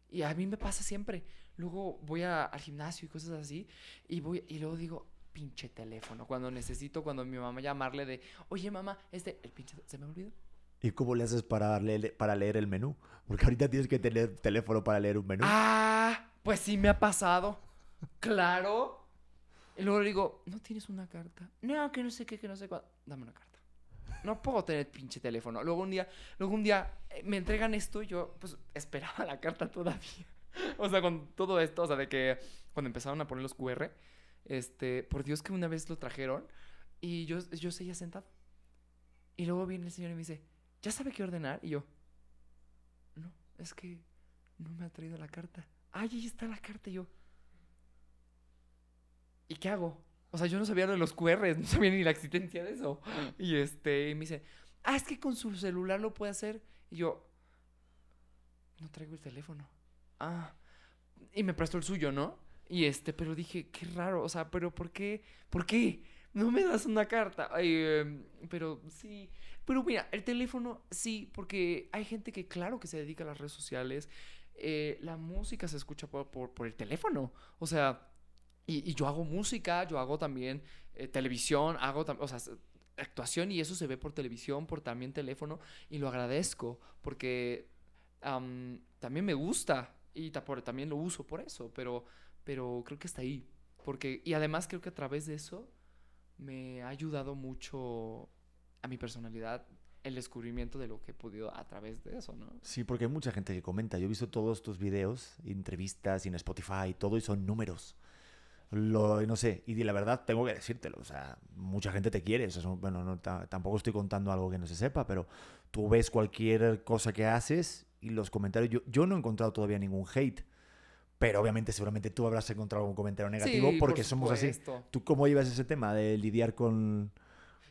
Y a mí me pasa siempre. Luego voy a- al gimnasio y cosas así. Y, voy, y luego digo, pinche teléfono. Cuando necesito, cuando mi mamá llamarle de, oye mamá, este, el pinche, se me olvidó. ¿Y cómo le haces para leer, para leer el menú? Porque ahorita tienes que tener teléfono para leer un menú. Ah, pues sí me ha pasado. Claro. Y luego le digo, ¿no tienes una carta? No, que no sé qué, que no sé cuál. Dame una carta. No puedo tener pinche teléfono. Luego un día, luego un día eh, me entregan esto y yo pues esperaba la carta todavía. (laughs) O sea, con todo esto, o sea, de que cuando empezaron a poner los QR, este, por Dios que una vez lo trajeron y yo, yo seguía sentado. Y luego viene el señor y me dice, ¿ya sabe qué ordenar? Y yo, no, es que no me ha traído la carta. Ay, ahí está la carta. Y yo, ¿y qué hago? O sea, yo no sabía lo de los QR, no sabía ni la existencia de eso. Y este, me dice, ah, es que con su celular lo puede hacer. Y yo, no traigo el teléfono. Ah, y me prestó el suyo, ¿no? Y este, pero dije, qué raro, o sea, pero ¿por qué? ¿Por qué? No me das una carta. Ay, em, pero sí. Pero mira, el teléfono sí, porque hay gente que claro que se dedica a las redes sociales. Eh, la música se escucha por, el teléfono. O sea, y, y yo hago música, yo hago también eh, televisión, hago tam- o sea, actuación y eso se ve por televisión, por también teléfono y lo agradezco porque am, también me gusta y también lo uso por eso, pero, pero creo que está ahí. Porque, y además creo que a través de eso me ha ayudado mucho a mi personalidad el descubrimiento de lo que he podido a través de eso, ¿no? Sí, porque hay mucha gente que comenta. Yo he visto todos tus videos, entrevistas y en Spotify, todo y son números. Lo, no sé, y la verdad tengo que decírtelo, o sea, mucha gente te quiere, eso es- bueno, no, ta- tampoco estoy contando algo que no se sepa, pero tú ves cualquier cosa que haces y los comentarios, yo, yo no he encontrado todavía ningún hate, pero obviamente seguramente tú habrás encontrado algún comentario negativo Sí, porque por somos así. ¿Tú cómo llevas ese tema de lidiar con,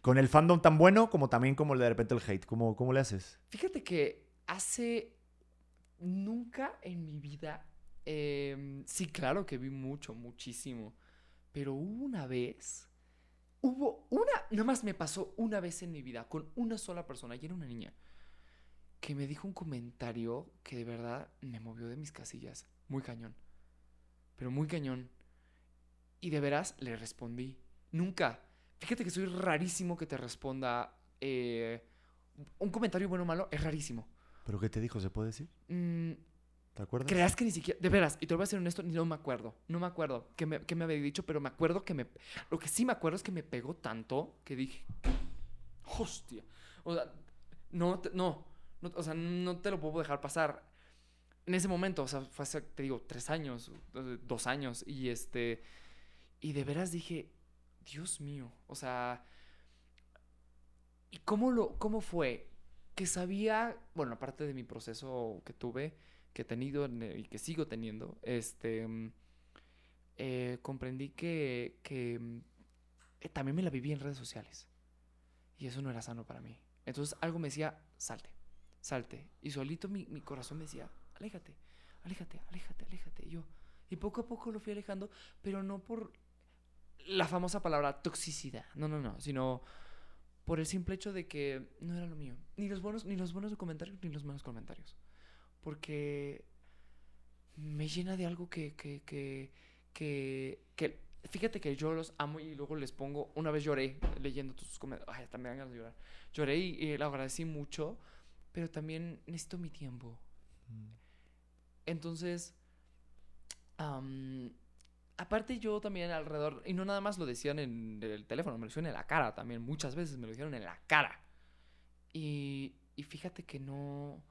con el fandom tan bueno como también como el de repente el hate? ¿Cómo, cómo le haces? Fíjate que hace nunca en mi vida, em, sí, claro que vi mucho, muchísimo, pero hubo una vez, hubo una, nada más me pasó una vez en mi vida con una sola persona, y era una niña, que me dijo un comentario que de verdad me movió de mis casillas, muy cañón, pero muy cañón. Y de veras le respondí, nunca. Fíjate que soy rarísimo que te responda eh, un comentario bueno o malo, es rarísimo. ¿Pero qué te dijo? ¿Se puede decir? Mm, ¿Te acuerdas? Creas que ni siquiera. De veras, y te voy a ser honesto, no me acuerdo. No me acuerdo qué me, qué me había dicho, pero me acuerdo que me. Lo que sí me acuerdo es que me pegó tanto que dije. Hostia. O sea, no, te- no, no, O sea, no te lo puedo dejar pasar. En ese momento, o sea, fue hace, te digo, tres años, dos años, y este. Y de veras dije, Dios mío, o sea. ¿Y cómo, lo, cómo fue? Que sabía, bueno, aparte de mi proceso que tuve, que he tenido y que sigo teniendo, este, mm, eh, comprendí que, que mm, eh, también me la viví en redes sociales. Y eso no era sano para mí. Entonces algo me decía, salte, salte. Y solito mi, mi corazón me decía, aléjate, aléjate, aléjate, aléjate. Y yo, y poco a poco lo fui alejando, pero no por la famosa palabra toxicidad. No, no, no, sino por el simple hecho de que no era lo mío. Ni los buenos, ni los buenos comentarios, ni los malos comentarios. Porque me llena de algo que, que, que, que, que- fíjate que yo los amo y luego les pongo, una vez lloré leyendo tus comentarios, ay, también ganas de llorar. Lloré y, y lo agradecí mucho, pero también necesito mi tiempo. Entonces, am, aparte yo también alrededor, y no nada más lo decían en el teléfono, me lo decían en la cara también, muchas veces me lo dijeron en la cara. Y, y fíjate que no,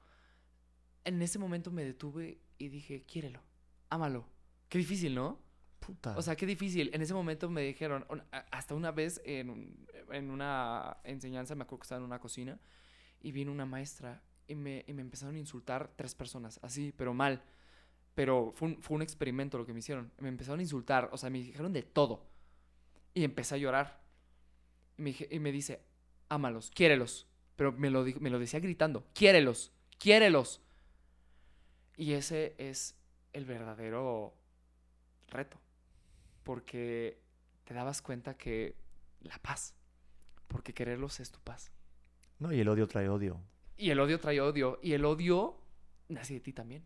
en ese momento me detuve y dije, quiérelo, ámalo. Qué difícil, ¿no? Puta. O sea, qué difícil. En ese momento me dijeron, hasta una vez en, en una enseñanza, me acuerdo que estaba en una cocina, y vino una maestra y me, y me empezaron a insultar tres personas, así, pero mal. Pero fue un, fue un experimento lo que me hicieron. Me empezaron a insultar, o sea, me dijeron de todo. Y empecé a llorar. Y me, y me dice, ámalos, quiérelos. Pero me lo, me lo decía gritando, quiérelos, quiérelos. Y ese es el verdadero reto. Porque te dabas cuenta que la paz. Porque quererlos es tu paz. No, y el odio trae odio. Y el odio trae odio. Y el odio nace de ti también.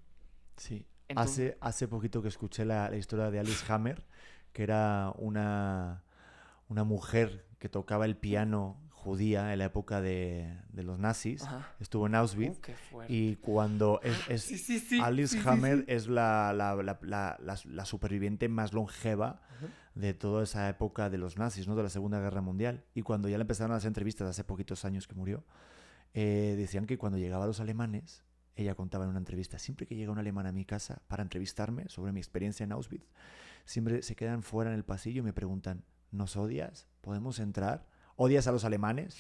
Sí. Hace, hace poquito que escuché la, la historia de Alice Hammer, que era una, una mujer que tocaba el piano judía en la época de, de los nazis. Ajá. Estuvo en Auschwitz. Uh. Y cuando es, (gasps) es- Sí, sí, sí. Alice Hammer es la, la, la- superviviente más longeva Ajá. de toda esa época de los nazis, ¿no? De la Segunda Guerra Mundial. Y cuando ya le empezaron hacer entrevistas hace poquitos años que murió, eh, decían que cuando llegaba a los alemanes, ella contaba en una entrevista, siempre que llega un alemán a mi casa para entrevistarme sobre mi experiencia en Auschwitz, siempre se quedan fuera en el pasillo y me preguntan, ¿nos odias? ¿Podemos entrar? ¿Odias a los alemanes?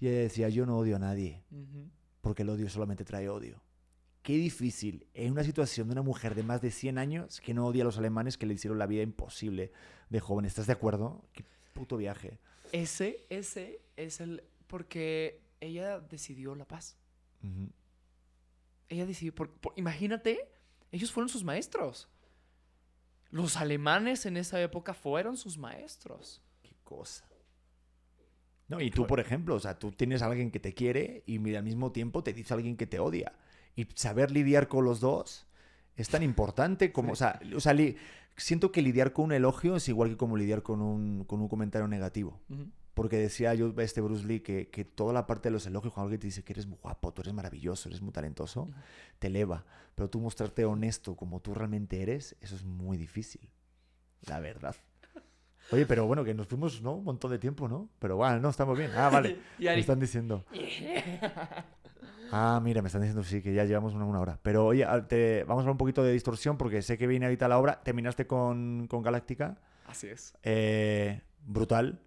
Y ella decía, yo no odio a nadie porque el odio solamente trae odio. Qué difícil en una situación de una mujer de más de 100 años que no odia a los alemanes que le hicieron la vida imposible de joven. ¿Estás de acuerdo? Qué puto viaje. Ese, ese es el... Porque ella decidió la paz. Ujú. Ella decidió... por- por- imagínate, ellos fueron sus maestros. Los alemanes en esa época fueron sus maestros. Qué cosa. No, y tú, por ejemplo, o sea, tú tienes a alguien que te quiere y mira, al mismo tiempo te dice alguien que te odia. Y saber lidiar con los dos es tan importante como, o sea, o sea, siento que lidiar con un elogio es igual que como lidiar con un, con un comentario negativo. Porque decía yo, este Bruce Lee, que, que toda la parte de los elogios, cuando alguien te dice que eres muy guapo, tú eres maravilloso, eres muy talentoso, te eleva. Pero tú mostrarte honesto como tú realmente eres, eso es muy difícil. La verdad. Oye, pero bueno, que nos fuimos, ¿no? Un montón de tiempo, ¿no? Pero bueno, no, estamos bien. Ah, vale. (laughs) Me están diciendo. (laughs) Ah, mira, me están diciendo sí, que ya llevamos una, una hora. Pero oye, a- te- vamos a hablar un poquito de distorsión porque sé que viene ahorita la obra. Terminaste con, con Galáctica. Así es. Eh, brutal.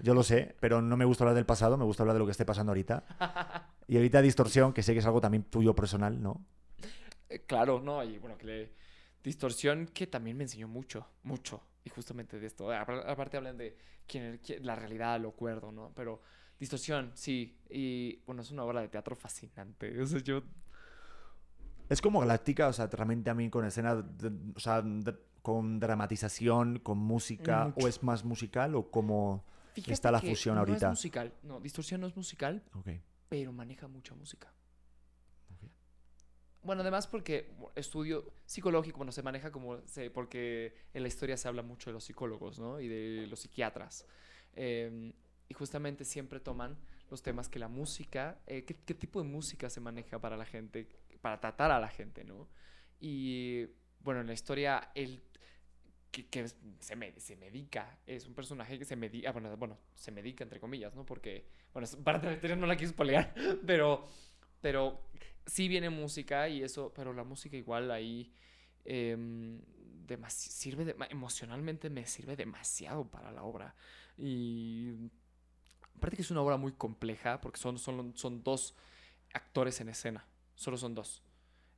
Yo lo sé, pero no me gusta hablar del pasado, me gusta hablar de lo que esté pasando ahorita. (laughs) Y ahorita distorsión, que sé que es algo también tuyo personal, ¿no? Eh, Claro, no, y bueno, que le... Distorsión que también me enseñó mucho, mucho. Y justamente de esto. Apar- Aparte hablan de quién, quién- la realidad, lo cuerdo, ¿no? Pero Distorsión, sí. Y bueno, es una obra de teatro fascinante. O sea, yo... Es como Galáctica, o sea, realmente a mí con escena, de- o sea, de- con dramatización, con música, Mucho. o es más musical o como... Fíjate Está la que fusión no ahorita. es musical. No, Distorsión no es musical, Ok. pero maneja mucha música. Ok. Bueno, además porque estudio psicológico, bueno, se maneja como, se- porque en la historia se habla mucho de los psicólogos, ¿no? Y de los psiquiatras. Eh, y justamente siempre toman los temas que la música, eh, ¿qué, qué tipo de música se maneja para la gente, para tratar a la gente, ¿no? Y bueno, en la historia, el que, se, me- se medica, es un personaje que se medica, bueno, bueno, se medica entre comillas, ¿no? Porque, bueno, para historia no la quiero spoilear, (laughs) pero, pero sí viene música y eso, pero la música igual ahí em, sirve, de- emocionalmente me sirve demasiado para la obra. Y aparte que es una obra muy compleja, porque son, son, son dos actores en escena, solo son dos.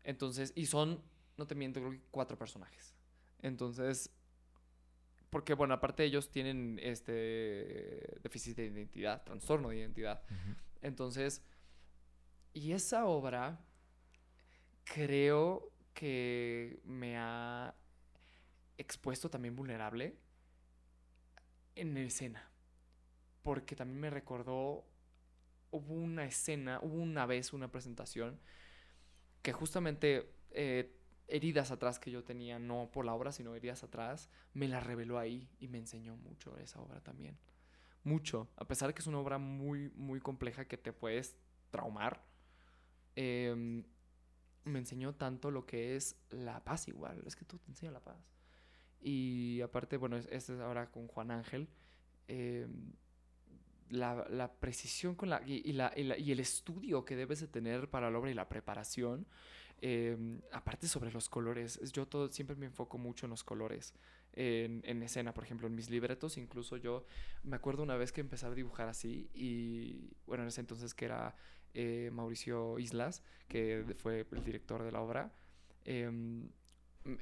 Entonces, y son, no te miento, creo que cuatro personajes. Entonces, porque bueno, aparte ellos tienen este déficit de identidad, trastorno de identidad. Entonces, y esa obra creo que me ha expuesto también vulnerable en escena. Porque también me recordó, hubo una escena, hubo una vez una presentación que justamente eh, heridas atrás que yo tenía, no por la obra, sino heridas atrás, me la reveló ahí y me enseñó mucho esa obra también. Mucho. A pesar de que es una obra muy, muy compleja que te puedes traumar, em, me enseñó tanto lo que es la paz igual. Es que tú te enseña la paz. Y aparte, bueno, es- este es ahora con Juan Ángel. em, la, la precisión con la y la, y la- y el estudio que debes de tener para la obra y la preparación. Em, aparte sobre los colores, es- yo todo, siempre me enfoco mucho en los colores. En, en escena, por ejemplo, en mis libretos, incluso yo me acuerdo una vez que empecé a dibujar así y bueno, en ese entonces que era eh, Mauricio Islas, que fue el director de la obra, em,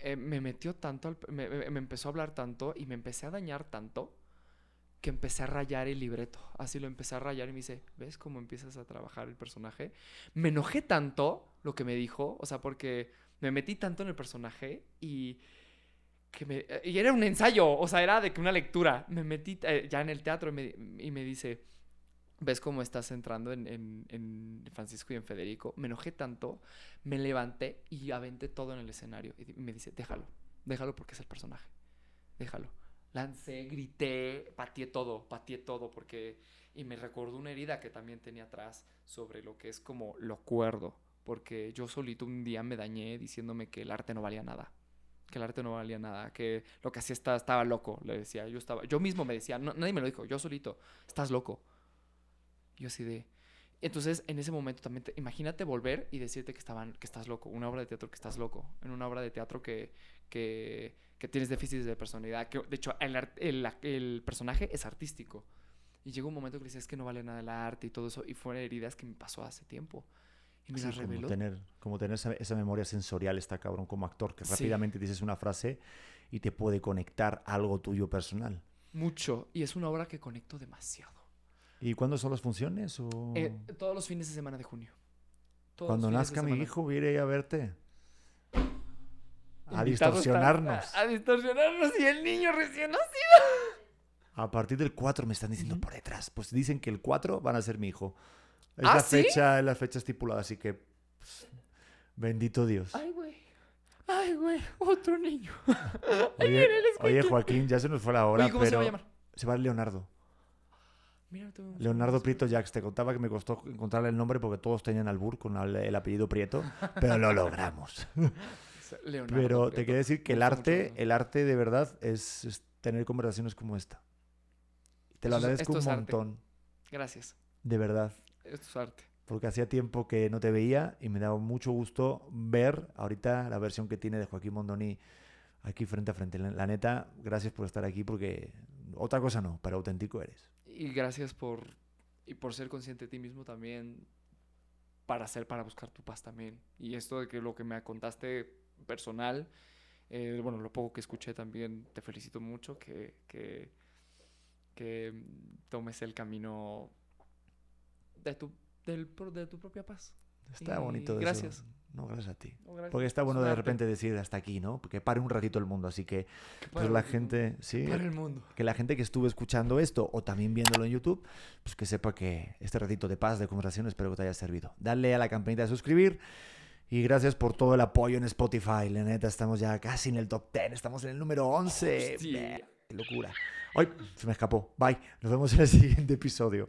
eh, me metió tanto, al- me, me- me empezó a hablar tanto y me empecé a dañar tanto que empecé a rayar el libreto. Así lo empecé a rayar y me dice, ¿ves cómo empiezas a trabajar el personaje? Me enojé tanto lo que me dijo, o sea, porque me metí tanto en el personaje y que me, eh, y era un ensayo, o sea, era de que una lectura. Me metí eh, ya en el teatro y me, y me dice, ves cómo estás entrando en, Francisco y en Federico. Me enojé tanto, me levanté y aventé todo en el escenario. Y me dice, déjalo, déjalo porque es el personaje. Déjalo. Lancé, grité, pateé todo, pateé todo porque... Y me recordó una herida que también tenía atrás sobre lo que es como lo cuerdo. Porque yo solito un día me dañé diciéndome que el arte no valía nada. Que el arte no valía nada. Que lo que hacía estaba, loco. Le decía, yo estaba... Yo mismo me decía, no, nadie me lo dijo, yo solito. Estás loco. Yo así de... Entonces, en ese momento también, te- imagínate volver y decirte que, estaban, que estás loco. Una obra de teatro que estás loco. En una obra de teatro que, que, que tienes déficit de personalidad. Que, de hecho, el, el, personaje es artístico. Y llega un momento que le dices, es que no vale nada el arte y todo eso. Y fueron heridas que me pasó hace tiempo. Y me Sí, como reveló. tener, como tener esa, esa memoria sensorial está cabrón como actor, que Sí. rápidamente dices una frase y te puede conectar a algo tuyo personal. Mucho. Y es una obra que conecto demasiado. ¿Y cuándo son las funciones? O... Eh, todos los fines de semana de junio. Todos Cuando nazca mi hijo, iré a verte. A Invitado está- distorsionarnos. A, a distorsionarnos y el niño recién nacido. A partir del 4 me están diciendo Ujú. por detrás. Pues dicen que el 4 van a ser mi hijo. Es ¿Ah, la sí? fecha, es la fecha estipulada, así que pues, bendito Dios. Ay, güey. Ay, güey. Otro niño. (laughs) Oye, oye, Joaquín, ya se nos fue la hora, Oye, ¿cómo pero se va a llamar? se va Leonardo. Mira, Leonardo Prieto Jacks, te contaba que me costó encontrarle el nombre porque todos tenían albur con el, el apellido Prieto, pero lo logramos. (laughs) Leonardo Pero te quiero decir que el arte, el arte de verdad es, es tener conversaciones como esta. Te lo es- agradezco un arte. montón, Gracias. de verdad, Esto es arte. porque hacía tiempo que no te veía y me daba mucho gusto ver ahorita la versión que tiene de Joaquín Mondoni aquí frente a frente. La, neta, gracias por estar aquí porque otra cosa no, pero auténtico eres. Y gracias por, y por ser consciente de ti mismo también para hacer, para buscar tu paz también. Y esto de que lo que me contaste personal, eh, bueno, lo poco que escuché también, te felicito mucho que, que, que tomes el camino de tu, del, de tu propia paz. Está Y bonito eso. gracias. No, gracias a ti. No, gracias. Porque está Es bueno de repente decir hasta aquí, ¿no? Porque pare un ratito el mundo, así que Que pues la mundo. gente, sí, Para el mundo. que la gente que estuvo escuchando esto o también viéndolo en YouTube, pues que sepa que este ratito de paz, de conversación, espero que te haya servido. Dale a la campanita de suscribir y gracias por todo el apoyo en Spotify. La neta, estamos ya casi en el top 10, estamos en el número 11. Hostia. Ver, ¡Qué locura! Hoy se me escapó. Bye. Nos vemos en el (laughs) siguiente episodio.